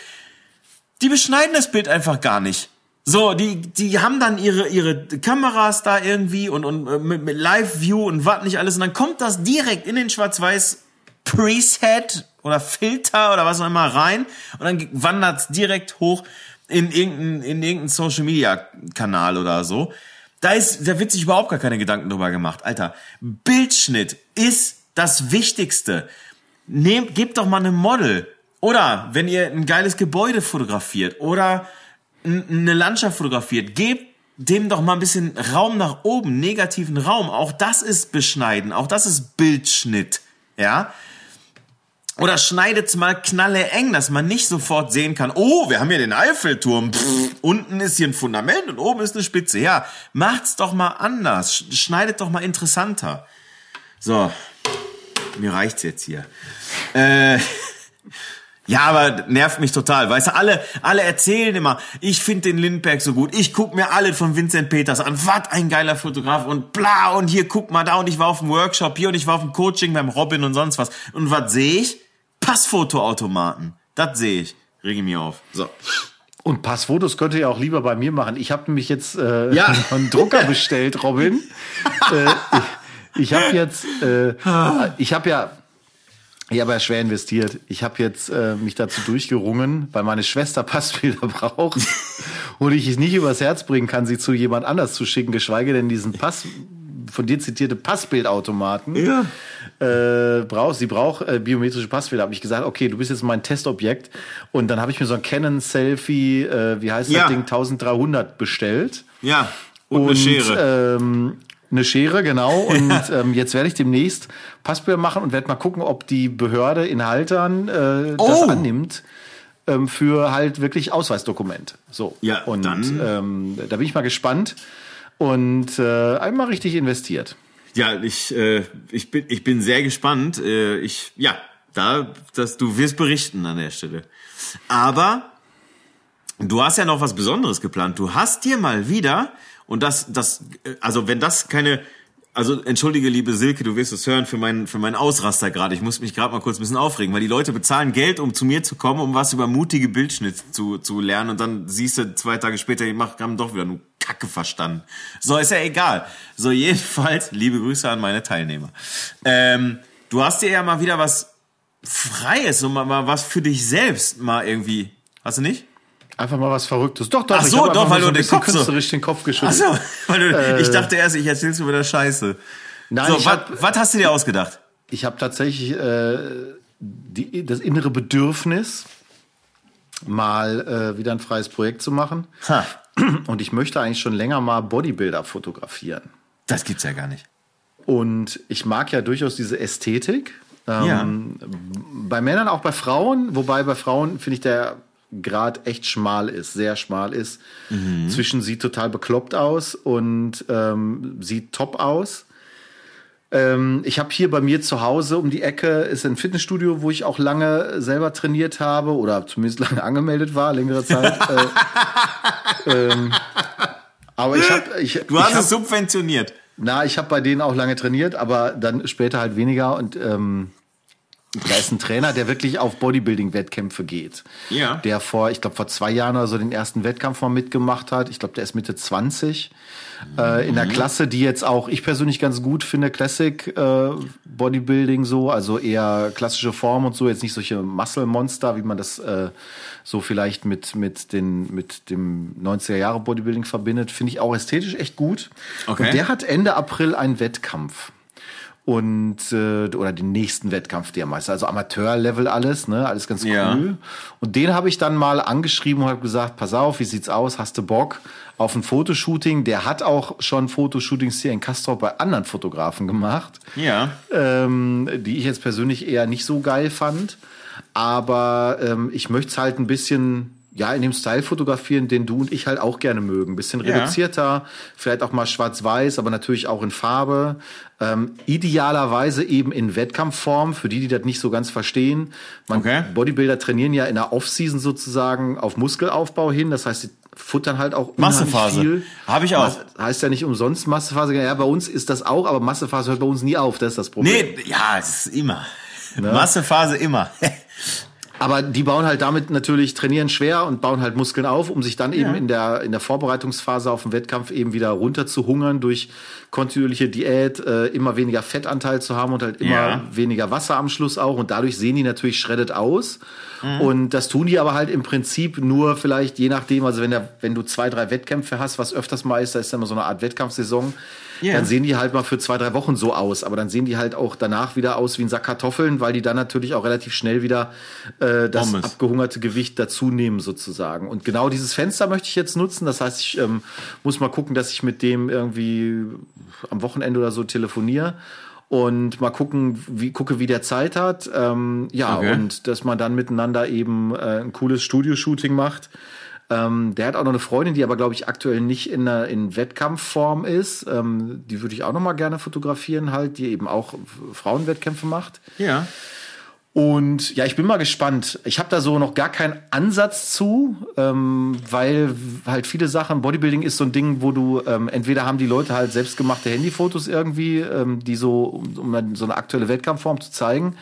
die beschneiden das Bild einfach gar nicht. So, die, die haben dann ihre, ihre Kameras da irgendwie und, und äh, mit, mit Live-View und was nicht alles. Und dann kommt das direkt in den Schwarz-Weiß Preset oder Filter oder was auch immer rein. Und dann wandert es direkt hoch in irgendeinen, in irgendeinen Social Media Kanal oder so. Da ist, da wird sich überhaupt gar keine Gedanken drüber gemacht. Alter, Bildschnitt ist das Wichtigste. Nehmt, gebt doch mal eine Model. Oder wenn ihr ein geiles Gebäude fotografiert oder eine Landschaft fotografiert, gebt dem doch mal ein bisschen Raum nach oben, negativen Raum. Auch das ist Beschneiden, auch das ist Bildschnitt. Ja, oder schneidet's mal knalle eng, dass man nicht sofort sehen kann, oh, wir haben hier den Eiffelturm, Pff, unten ist hier ein Fundament und oben ist eine Spitze. Ja, macht's doch mal anders, schneidet doch mal interessanter. So, mir reicht's jetzt hier. Äh, ja, aber nervt mich total. Weißt du, alle, alle erzählen immer, ich finde den Lindberg so gut. Ich guck mir alle von Vincent Peters an. Was ein geiler Fotograf und bla und hier guck mal da und ich war auf dem Workshop hier und ich war auf dem Coaching beim Robin und sonst was. Und was sehe ich? Passfotoautomaten. Das sehe ich. Rege mir auf. So. Und Passfotos könnt ihr ja auch lieber bei mir machen. Ich habe nämlich jetzt äh, ja. einen Drucker bestellt, Robin. äh, ich ich habe jetzt, äh, ich habe ja, ich habe ja schwer investiert. Ich habe jetzt äh, mich dazu durchgerungen, weil meine Schwester Passbilder braucht und ich es nicht übers Herz bringen kann, sie zu jemand anders zu schicken, geschweige denn diesen Pass von dir zitierte Passbildautomaten. Ja äh, brauchst, sie braucht äh, biometrische Passbilder, habe ich gesagt, okay, du bist jetzt mein Testobjekt. Und dann habe ich mir so ein Canon Selfie, äh, wie heißt ja. das Ding, 1300 bestellt. Ja, und, und eine Schere. Ähm, eine Schere, genau. Und ähm, jetzt werde ich demnächst Passbilder machen und werde mal gucken, ob die Behörde in Haltern äh, oh. das annimmt ähm, für halt wirklich Ausweisdokument. So. Ja, und dann. Ähm, da bin ich mal gespannt und äh, einmal richtig investiert. Ja, ich, äh, ich, bin, ich bin sehr gespannt. Äh, ich, ja, da, dass du wirst berichten an der Stelle. Aber du hast ja noch was Besonderes geplant. Du hast dir mal wieder, und das, das, also wenn das keine, also entschuldige, liebe Silke, du wirst es hören für meinen für meinen Ausraster gerade. Ich muss mich gerade mal kurz ein bisschen aufregen, weil die Leute bezahlen Geld, um zu mir zu kommen, um was über mutige Bildschnitt zu, zu lernen. Und dann siehst du zwei Tage später, die haben doch wieder nur Kacke verstanden. So, ist ja egal. So, jedenfalls, liebe Grüße an meine Teilnehmer. Ähm, du hast dir ja mal wieder was Freies und mal, mal was für dich selbst mal irgendwie. Hast du nicht? Einfach mal was Verrücktes. Doch, doch. Ach so, doch, weil du den Kopf so. den Kopf geschüttelt. Ach so, weil du, äh, ich dachte erst, ich erzähl's über der Scheiße. Nein, so, was hast du dir ausgedacht? Ich habe tatsächlich äh, die, das innere Bedürfnis, mal äh, wieder ein freies Projekt zu machen. Ha. Und ich möchte eigentlich schon länger mal Bodybuilder fotografieren. Das gibt's ja gar nicht. Und ich mag ja durchaus diese Ästhetik. Ähm, ja. Bei Männern, auch bei Frauen, wobei bei Frauen finde ich der Grad echt schmal ist, sehr schmal ist. Mhm. Zwischen sieht total bekloppt aus und ähm, sieht top aus. Ähm, ich habe hier bei mir zu Hause um die Ecke ist ein Fitnessstudio, wo ich auch lange selber trainiert habe oder zumindest lange angemeldet war, längere Zeit. äh, ähm, aber ich habe, ich, du hast ich hab, es subventioniert. Na, ich habe bei denen auch lange trainiert, aber dann später halt weniger und ähm, da ist ein Trainer, der wirklich auf Bodybuilding-Wettkämpfe geht. Ja. Der vor, ich glaube, vor zwei Jahren oder so den ersten Wettkampf mal mitgemacht hat. Ich glaube, der ist Mitte 20. Mhm. Äh, in der mhm. Klasse, die jetzt auch ich persönlich ganz gut finde, Classic äh, Bodybuilding so, also eher klassische Form und so, jetzt nicht solche Muscle-Monster, wie man das äh, so vielleicht mit, mit, den, mit dem 90er Jahre Bodybuilding verbindet, finde ich auch ästhetisch echt gut. Okay. Und der hat Ende April einen Wettkampf und äh, oder den nächsten Wettkampf, der meist, also Amateurlevel alles, ne, alles ganz cool. Ja. Und den habe ich dann mal angeschrieben und habe gesagt, pass auf, wie sieht's aus, hast du Bock auf ein Fotoshooting? Der hat auch schon Fotoshootings hier in Castrop bei anderen Fotografen gemacht, ja, ähm, die ich jetzt persönlich eher nicht so geil fand. Aber ähm, ich möchte es halt ein bisschen ja, in dem Style fotografieren, den du und ich halt auch gerne mögen. Bisschen reduzierter, ja. vielleicht auch mal schwarz-weiß, aber natürlich auch in Farbe. Ähm, idealerweise eben in Wettkampfform, für die, die das nicht so ganz verstehen. Man, okay. Bodybuilder trainieren ja in der Off-Season sozusagen auf Muskelaufbau hin. Das heißt, sie futtern halt auch Massephase. viel. Habe ich auch. Das heißt ja nicht umsonst Massephase. Ja, bei uns ist das auch, aber Massephase hört bei uns nie auf. Das ist das Problem. Nee, ja, es ist immer. Ne? Massephase immer. Aber die bauen halt damit natürlich, trainieren schwer und bauen halt Muskeln auf, um sich dann eben ja. in der, in der Vorbereitungsphase auf den Wettkampf eben wieder runter zu hungern durch kontinuierliche Diät, äh, immer weniger Fettanteil zu haben und halt immer ja. weniger Wasser am Schluss auch. Und dadurch sehen die natürlich shredded aus. Mhm. Und das tun die aber halt im Prinzip nur vielleicht je nachdem, also wenn, der, wenn du zwei, drei Wettkämpfe hast, was öfters mal ist, da ist ja immer so eine Art Wettkampfsaison, Yeah. Dann sehen die halt mal für zwei, drei Wochen so aus. Aber dann sehen die halt auch danach wieder aus wie ein Sack Kartoffeln, weil die dann natürlich auch relativ schnell wieder äh, das Pommes. abgehungerte Gewicht dazu nehmen sozusagen. Und genau dieses Fenster möchte ich jetzt nutzen. Das heißt, ich ähm, muss mal gucken, dass ich mit dem irgendwie am Wochenende oder so telefoniere und mal gucken, wie gucke, wie der Zeit hat. Ähm, ja, okay. und dass man dann miteinander eben äh, ein cooles Studio-Shooting macht. Ähm, der hat auch noch eine Freundin, die aber, glaube ich, aktuell nicht in, einer, in Wettkampfform ist. Ähm, die würde ich auch noch mal gerne fotografieren, halt, die eben auch Frauenwettkämpfe macht. Ja. Und ja, ich bin mal gespannt. Ich habe da so noch gar keinen Ansatz zu, ähm, weil halt viele Sachen, Bodybuilding ist so ein Ding, wo du ähm, entweder haben die Leute halt selbstgemachte Handyfotos irgendwie, ähm, die so, um, um so eine aktuelle Wettkampfform zu zeigen.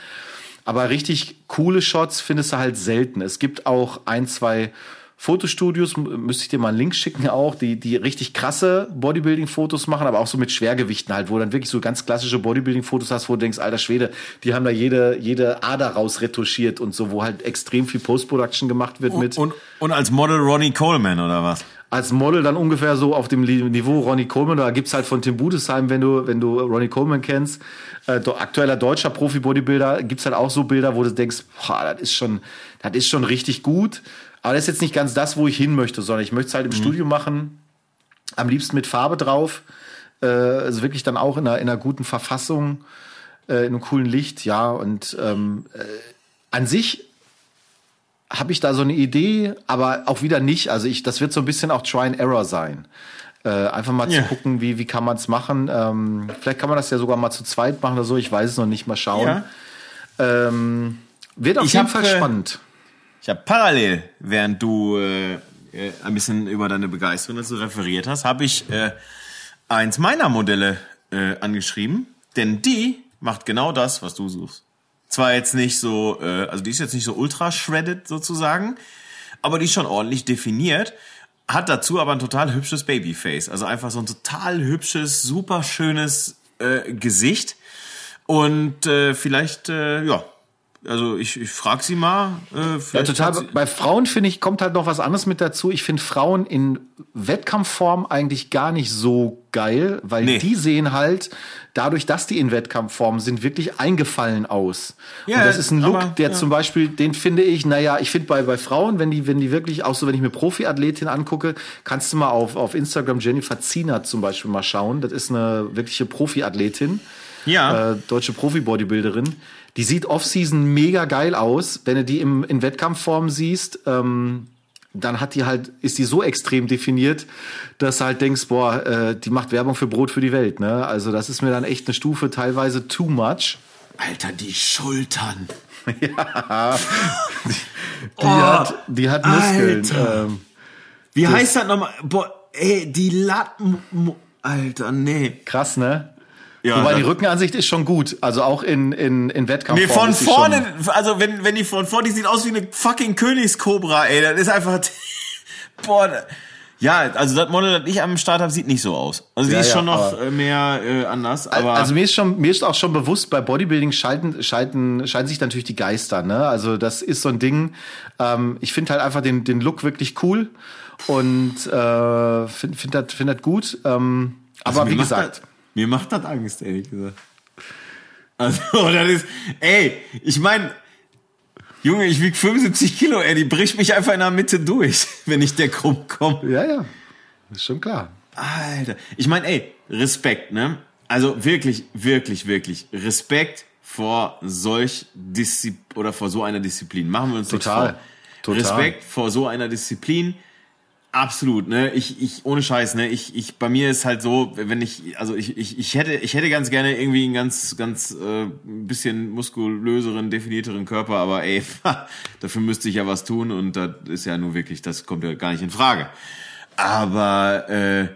Aber richtig coole Shots findest du halt selten. Es gibt auch ein, zwei Fotostudios, müsste ich dir mal einen Link schicken auch, die, die richtig krasse Bodybuilding-Fotos machen, aber auch so mit Schwergewichten halt, wo dann wirklich so ganz klassische Bodybuilding-Fotos hast, wo du denkst, alter Schwede, die haben da jede, jede Ader raus retuschiert und so, wo halt extrem viel Post-Production gemacht wird und, mit. Und, und als Model Ronnie Coleman oder was? als Model dann ungefähr so auf dem Niveau Ronnie Coleman. Da gibt's halt von Tim Budesheim, wenn du, wenn du Ronnie Coleman kennst, äh, aktueller deutscher Profi-Bodybuilder, gibt's halt auch so Bilder, wo du denkst, boah, das ist schon, das ist schon richtig gut. Aber das ist jetzt nicht ganz das, wo ich hin möchte, sondern ich möchte es halt im mhm. Studio machen. Am liebsten mit Farbe drauf. Äh, also wirklich dann auch in einer, in einer guten Verfassung, äh, in einem coolen Licht, ja. Und ähm, äh, an sich habe ich da so eine Idee, aber auch wieder nicht. Also ich, das wird so ein bisschen auch Try and Error sein. Äh, einfach mal yeah. zu gucken, wie, wie kann man es machen. Ähm, vielleicht kann man das ja sogar mal zu zweit machen oder so. Ich weiß es noch nicht. Mal schauen. Ja. Ähm, wird auf ich jeden Fall äh, spannend. Ich habe parallel, während du äh, äh, ein bisschen über deine Begeisterung dazu referiert hast, habe ich äh, eins meiner Modelle äh, angeschrieben, denn die macht genau das, was du suchst. Zwar jetzt nicht so, äh, also die ist jetzt nicht so ultra shredded sozusagen, aber die ist schon ordentlich definiert, hat dazu aber ein total hübsches Babyface, also einfach so ein total hübsches, super schönes äh, Gesicht. Und äh, vielleicht, äh, ja, also ich, ich frage sie mal. Äh, ja, total. Bei Frauen finde ich, kommt halt noch was anderes mit dazu. Ich finde Frauen in Wettkampfform eigentlich gar nicht so geil, weil nee. die sehen halt, dadurch, dass die in Wettkampfform sind, wirklich eingefallen aus. Ja, und das ist ein Look, aber, der ja. zum Beispiel, den finde ich, naja, ich finde bei, bei Frauen, wenn die, wenn die wirklich, auch so, wenn ich mir Profiathletin angucke, kannst du mal auf, auf Instagram Jennifer Ziener zum Beispiel mal schauen. Das ist eine wirkliche Profiathletin. Ja. Äh, deutsche Profi-Bodybuilderin die sieht Off-Season mega geil aus. Wenn du die im, in Wettkampfform siehst, ähm, dann hat die halt, ist die so extrem definiert, dass du halt denkst, boah, äh, die macht Werbung für Brot für die Welt. Ne? Also das ist mir dann echt eine Stufe teilweise too much. Alter, die Schultern. ja. Die, die oh, hat, die hat Muskeln. Ähm, Wie das, heißt das nochmal? Boah, ey, die Latten. Alter, nee. Krass, ne? Ja, Wobei die Rückenansicht ist schon gut. Also auch in, in, in Wettkampf. Nee, von vorne, also wenn, wenn die von vorne, die sieht aus wie eine fucking Königskobra, ey. Das ist einfach. boah. Ja, also das Model, das ich am Start habe, sieht nicht so aus. Also die ja, ist schon noch äh, mehr äh, anders. Aber also mir ist schon, mir ist auch schon bewusst, bei Bodybuilding schalten, schalten, scheiden sich natürlich die Geister. Ne? Also das ist so ein Ding. Ähm, ich finde halt einfach den, den Look wirklich cool und äh, finde find das, find das gut. Ähm, also aber wie gesagt. Das, mir macht das Angst, ehrlich gesagt. Also, das ist, ey, ich meine, Junge, ich wieg 75 Kilo, ey, die bricht mich einfach in der Mitte durch, wenn ich der krumm komme. Ja, ja, ist schon klar. Alter, ich meine, ey, Respekt, ne? Also wirklich, wirklich, wirklich Respekt vor solch Disziplin oder vor so einer Disziplin. Machen wir uns total, Total. Respekt vor so einer Disziplin. Absolut, ne? Ich, ich, ohne Scheiß, ne? Ich, ich, bei mir ist halt so, wenn ich, also ich, ich, ich hätte, ich hätte ganz gerne irgendwie einen ganz, ganz äh, ein bisschen muskulöseren, definierteren Körper, aber ey, dafür müsste ich ja was tun und das ist ja nur wirklich, das kommt ja gar nicht in Frage. Aber äh,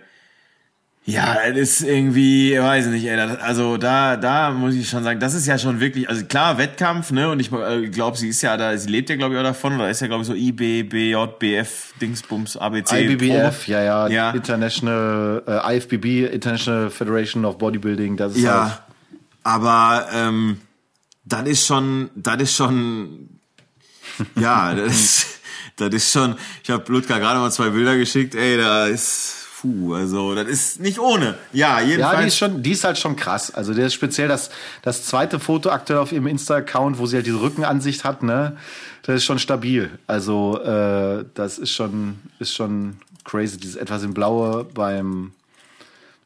ja, das ist irgendwie, weiß ich nicht, ey, das, also da, da muss ich schon sagen, das ist ja schon wirklich, also klar, Wettkampf, ne, und ich äh, glaube, sie ist ja da, sie lebt ja, glaube ich, auch davon, oder ist ja, glaube ich, so IB, BJ, BF, Dingsbums, ABC. IBBF, ja, ja, ja, International, äh, IFBB, International Federation of Bodybuilding, das ist Ja, halt aber, ähm, das ist schon, das ist schon, ja, das ist, das ist schon, ich habe Ludger gerade mal zwei Bilder geschickt, ey, da ist, puh, also das ist nicht ohne. Ja, jedenfalls. Ja, die ist schon, die ist halt schon krass. Also der ist speziell das, das zweite Foto aktuell auf ihrem Insta-Account, wo sie halt diese Rückenansicht hat, ne? Das ist schon stabil. Also äh, das ist schon, ist schon crazy. Dieses etwas im Blaue beim,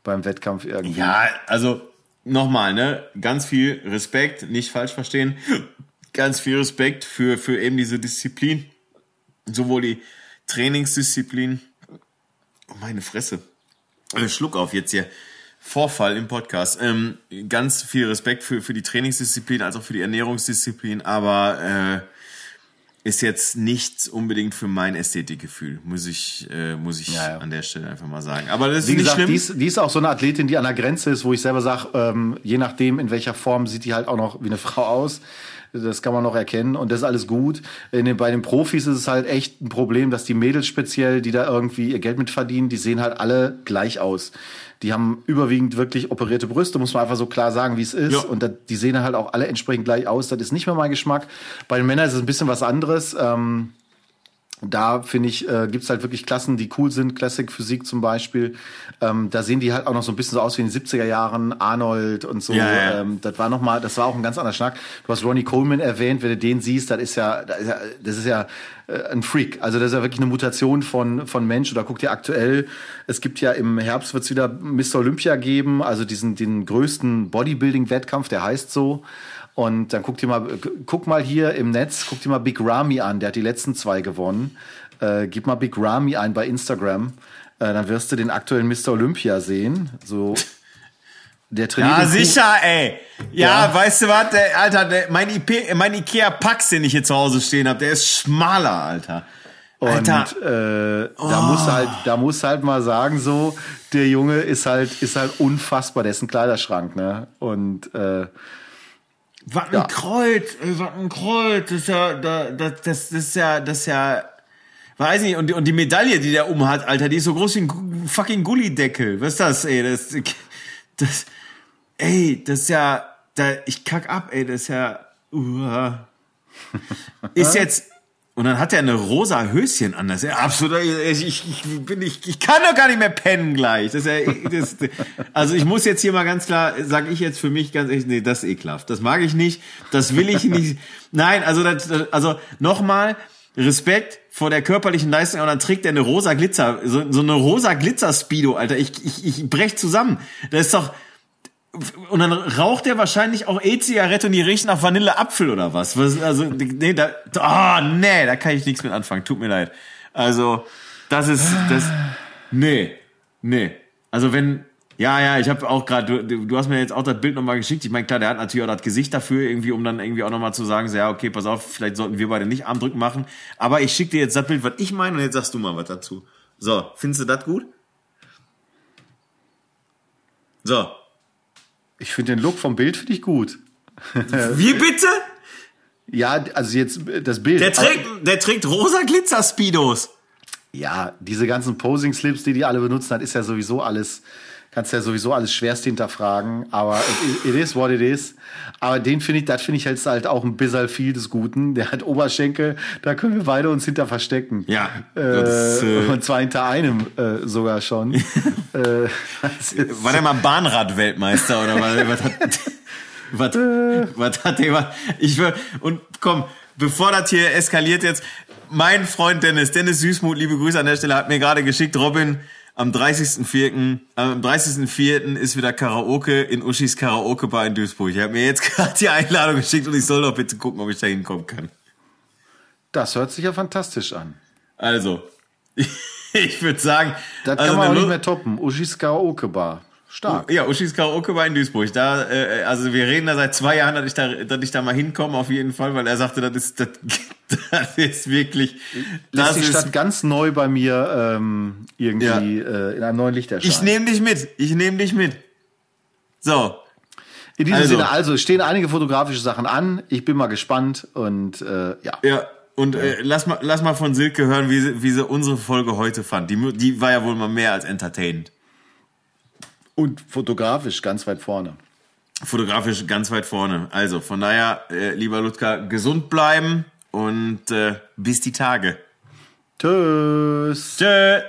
beim Wettkampf irgendwie. Ja, also nochmal, ne? Ganz viel Respekt, nicht falsch verstehen. Ganz viel Respekt für, für eben diese Disziplin. Sowohl die Trainingsdisziplin meine Fresse. Äh, Schluck auf jetzt hier. Vorfall im Podcast. Ähm, ganz viel Respekt für, für die Trainingsdisziplin, als auch für die Ernährungsdisziplin, aber äh, ist jetzt nicht unbedingt für mein Ästhetikgefühl, muss ich, äh, muss ich ja, ja. an der Stelle einfach mal sagen. Aber das ist Wie nicht gesagt, schlimm. Die ist, die ist auch so eine Athletin, die an der Grenze ist, wo ich selber sage, ähm, je nachdem, in welcher Form sieht die halt auch noch wie eine Frau aus. Das kann man noch erkennen und das ist alles gut. Den, bei den Profis ist es halt echt ein Problem, dass die Mädels speziell, die da irgendwie ihr Geld mit verdienen, die sehen halt alle gleich aus. Die haben überwiegend wirklich operierte Brüste, muss man einfach so klar sagen, wie es ist. Ja. Und das, die sehen halt auch alle entsprechend gleich aus. Das ist nicht mehr mein Geschmack. Bei den Männern ist es ein bisschen was anderes. Ähm, da finde ich, äh, gibt halt wirklich Klassen, die cool sind, Classic Physik zum Beispiel. Ähm, da sehen die halt auch noch so ein bisschen so aus wie in den 70er Jahren, Arnold und so. Ja, ja. Ähm, das war noch mal, das war auch ein ganz anderer Schnack. Du hast Ronnie Coleman erwähnt, wenn du den siehst, das ist ja, das ist ja, das ist ja äh, ein Freak. Also das ist ja wirklich eine Mutation von, von Mensch. Oder guck dir aktuell, es gibt ja im Herbst wird es wieder Mr. Olympia geben, also diesen, den größten Bodybuilding-Wettkampf, der heißt so. Und dann guck dir mal, guck mal hier im Netz, guck dir mal Big Ramy an, der hat die letzten zwei gewonnen. Äh, gib mal Big Ramy ein bei Instagram. Äh, dann wirst du den aktuellen Mr. Olympia sehen. So. Der trainiert ja, sicher, ey. Ja, ja, weißt du was, der, Alter, der, mein, IP, mein Ikea Pax, den ich hier zu Hause stehen habe, der ist schmaler, Alter. Und Alter. Äh, oh. da muss halt, da muss halt mal sagen, so, der Junge ist halt, ist halt unfassbar, der ist ein Kleiderschrank, ne? Und äh, was ein. Kreuz, ey, was ein Kreuz. Das ist ja, das, das, das ist ja, das ist ja, weiß nicht, und, und die Medaille, die der um hat, Alter, die ist so groß wie ein fucking Gullideckel. Was ist das, ey? Das, das, ey, das ist ja, da, ich kack ab, ey, das ist ja, uh, ist jetzt, und dann hat er eine rosa Höschen an. Das ist ja absolut. Ich, ich, bin, ich, ich kann doch gar nicht mehr pennen gleich. Das ja, das, also ich muss jetzt hier mal ganz klar, sage ich jetzt für mich ganz ehrlich, nee, das ist ekelhaft. Das mag ich nicht. Das will ich nicht. Nein, also das, also nochmal Respekt vor der körperlichen Leistung. Und dann trägt er eine rosa Glitzer, so, so eine rosa Glitzer Speedo, Alter. Ich, ich, ich brech zusammen. Das ist doch und dann raucht er wahrscheinlich auch E-Zigarette und die riechen nach Vanilleapfel oder was. was also, nee, da, oh, nee, da kann ich nichts mit anfangen. Tut mir leid. Also, das ist, das, nee, nee. Also wenn, ja, ja, ich habe auch gerade, du, du hast mir jetzt auch das Bild nochmal geschickt. Ich meine, klar, der hat natürlich auch das Gesicht dafür, irgendwie, um dann irgendwie auch nochmal zu sagen, so, ja, okay, pass auf, vielleicht sollten wir beide nicht Armdrücken machen. Aber ich schicke dir jetzt das Bild, was ich meine, und jetzt sagst du mal was dazu. So, findest du das gut? So, ich finde den Look vom Bild finde ich gut. Wie bitte? Ja, also jetzt das Bild. Der trägt, der trägt rosa Glitzer Speedos. Ja, diese ganzen Posing Slips, die die alle benutzen, das ist ja sowieso alles kannst ja sowieso alles schwerst hinterfragen, aber it, is what it is. Aber den finde ich, das finde ich jetzt halt auch ein bisschen viel des Guten. Der hat Oberschenkel, da können wir beide uns hinter verstecken. Ja. Äh, das, äh, und zwar hinter einem äh, sogar schon. äh, War der mal Bahnrad-Weltmeister oder was, was hat, was, was hat der, ich will, und komm, bevor das hier eskaliert jetzt, mein Freund Dennis, Dennis Süßmuth, liebe Grüße an der Stelle, hat mir gerade geschickt, Robin, am 30.04. Am 30.04. ist wieder Karaoke in Uschis Karaoke Bar in Duisburg. Ich habe mir jetzt gerade die Einladung geschickt und ich soll doch bitte gucken, ob ich da hinkommen kann. Das hört sich ja fantastisch an. Also, ich würde sagen, Das also kann man auch nicht mehr toppen. Uschis Karaoke Bar. Stark. Ja, Uschis Karaoke war in Duisburg. Da, äh, also wir reden da seit zwei Jahren, dass ich da, dass ich da mal hinkomme, auf jeden Fall, weil er sagte, das ist, das, das ist wirklich, das die ist, Stadt ganz neu bei mir ähm, irgendwie äh, in einem neuen Licht erscheinen. ich nehme dich mit, ich nehme dich mit. So, in diesem also. Sinne, also stehen einige fotografische Sachen an. Ich bin mal gespannt und äh, ja. ja, und Äh, lass, mal, lass mal von Silke hören, wie sie, wie sie unsere Folge heute fand. Die, die war ja wohl mal mehr als entertainend. Und fotografisch ganz weit vorne. Fotografisch ganz weit vorne. Also von daher, äh, lieber Ludger, gesund bleiben und äh, bis die Tage. Tschüss. Tschö.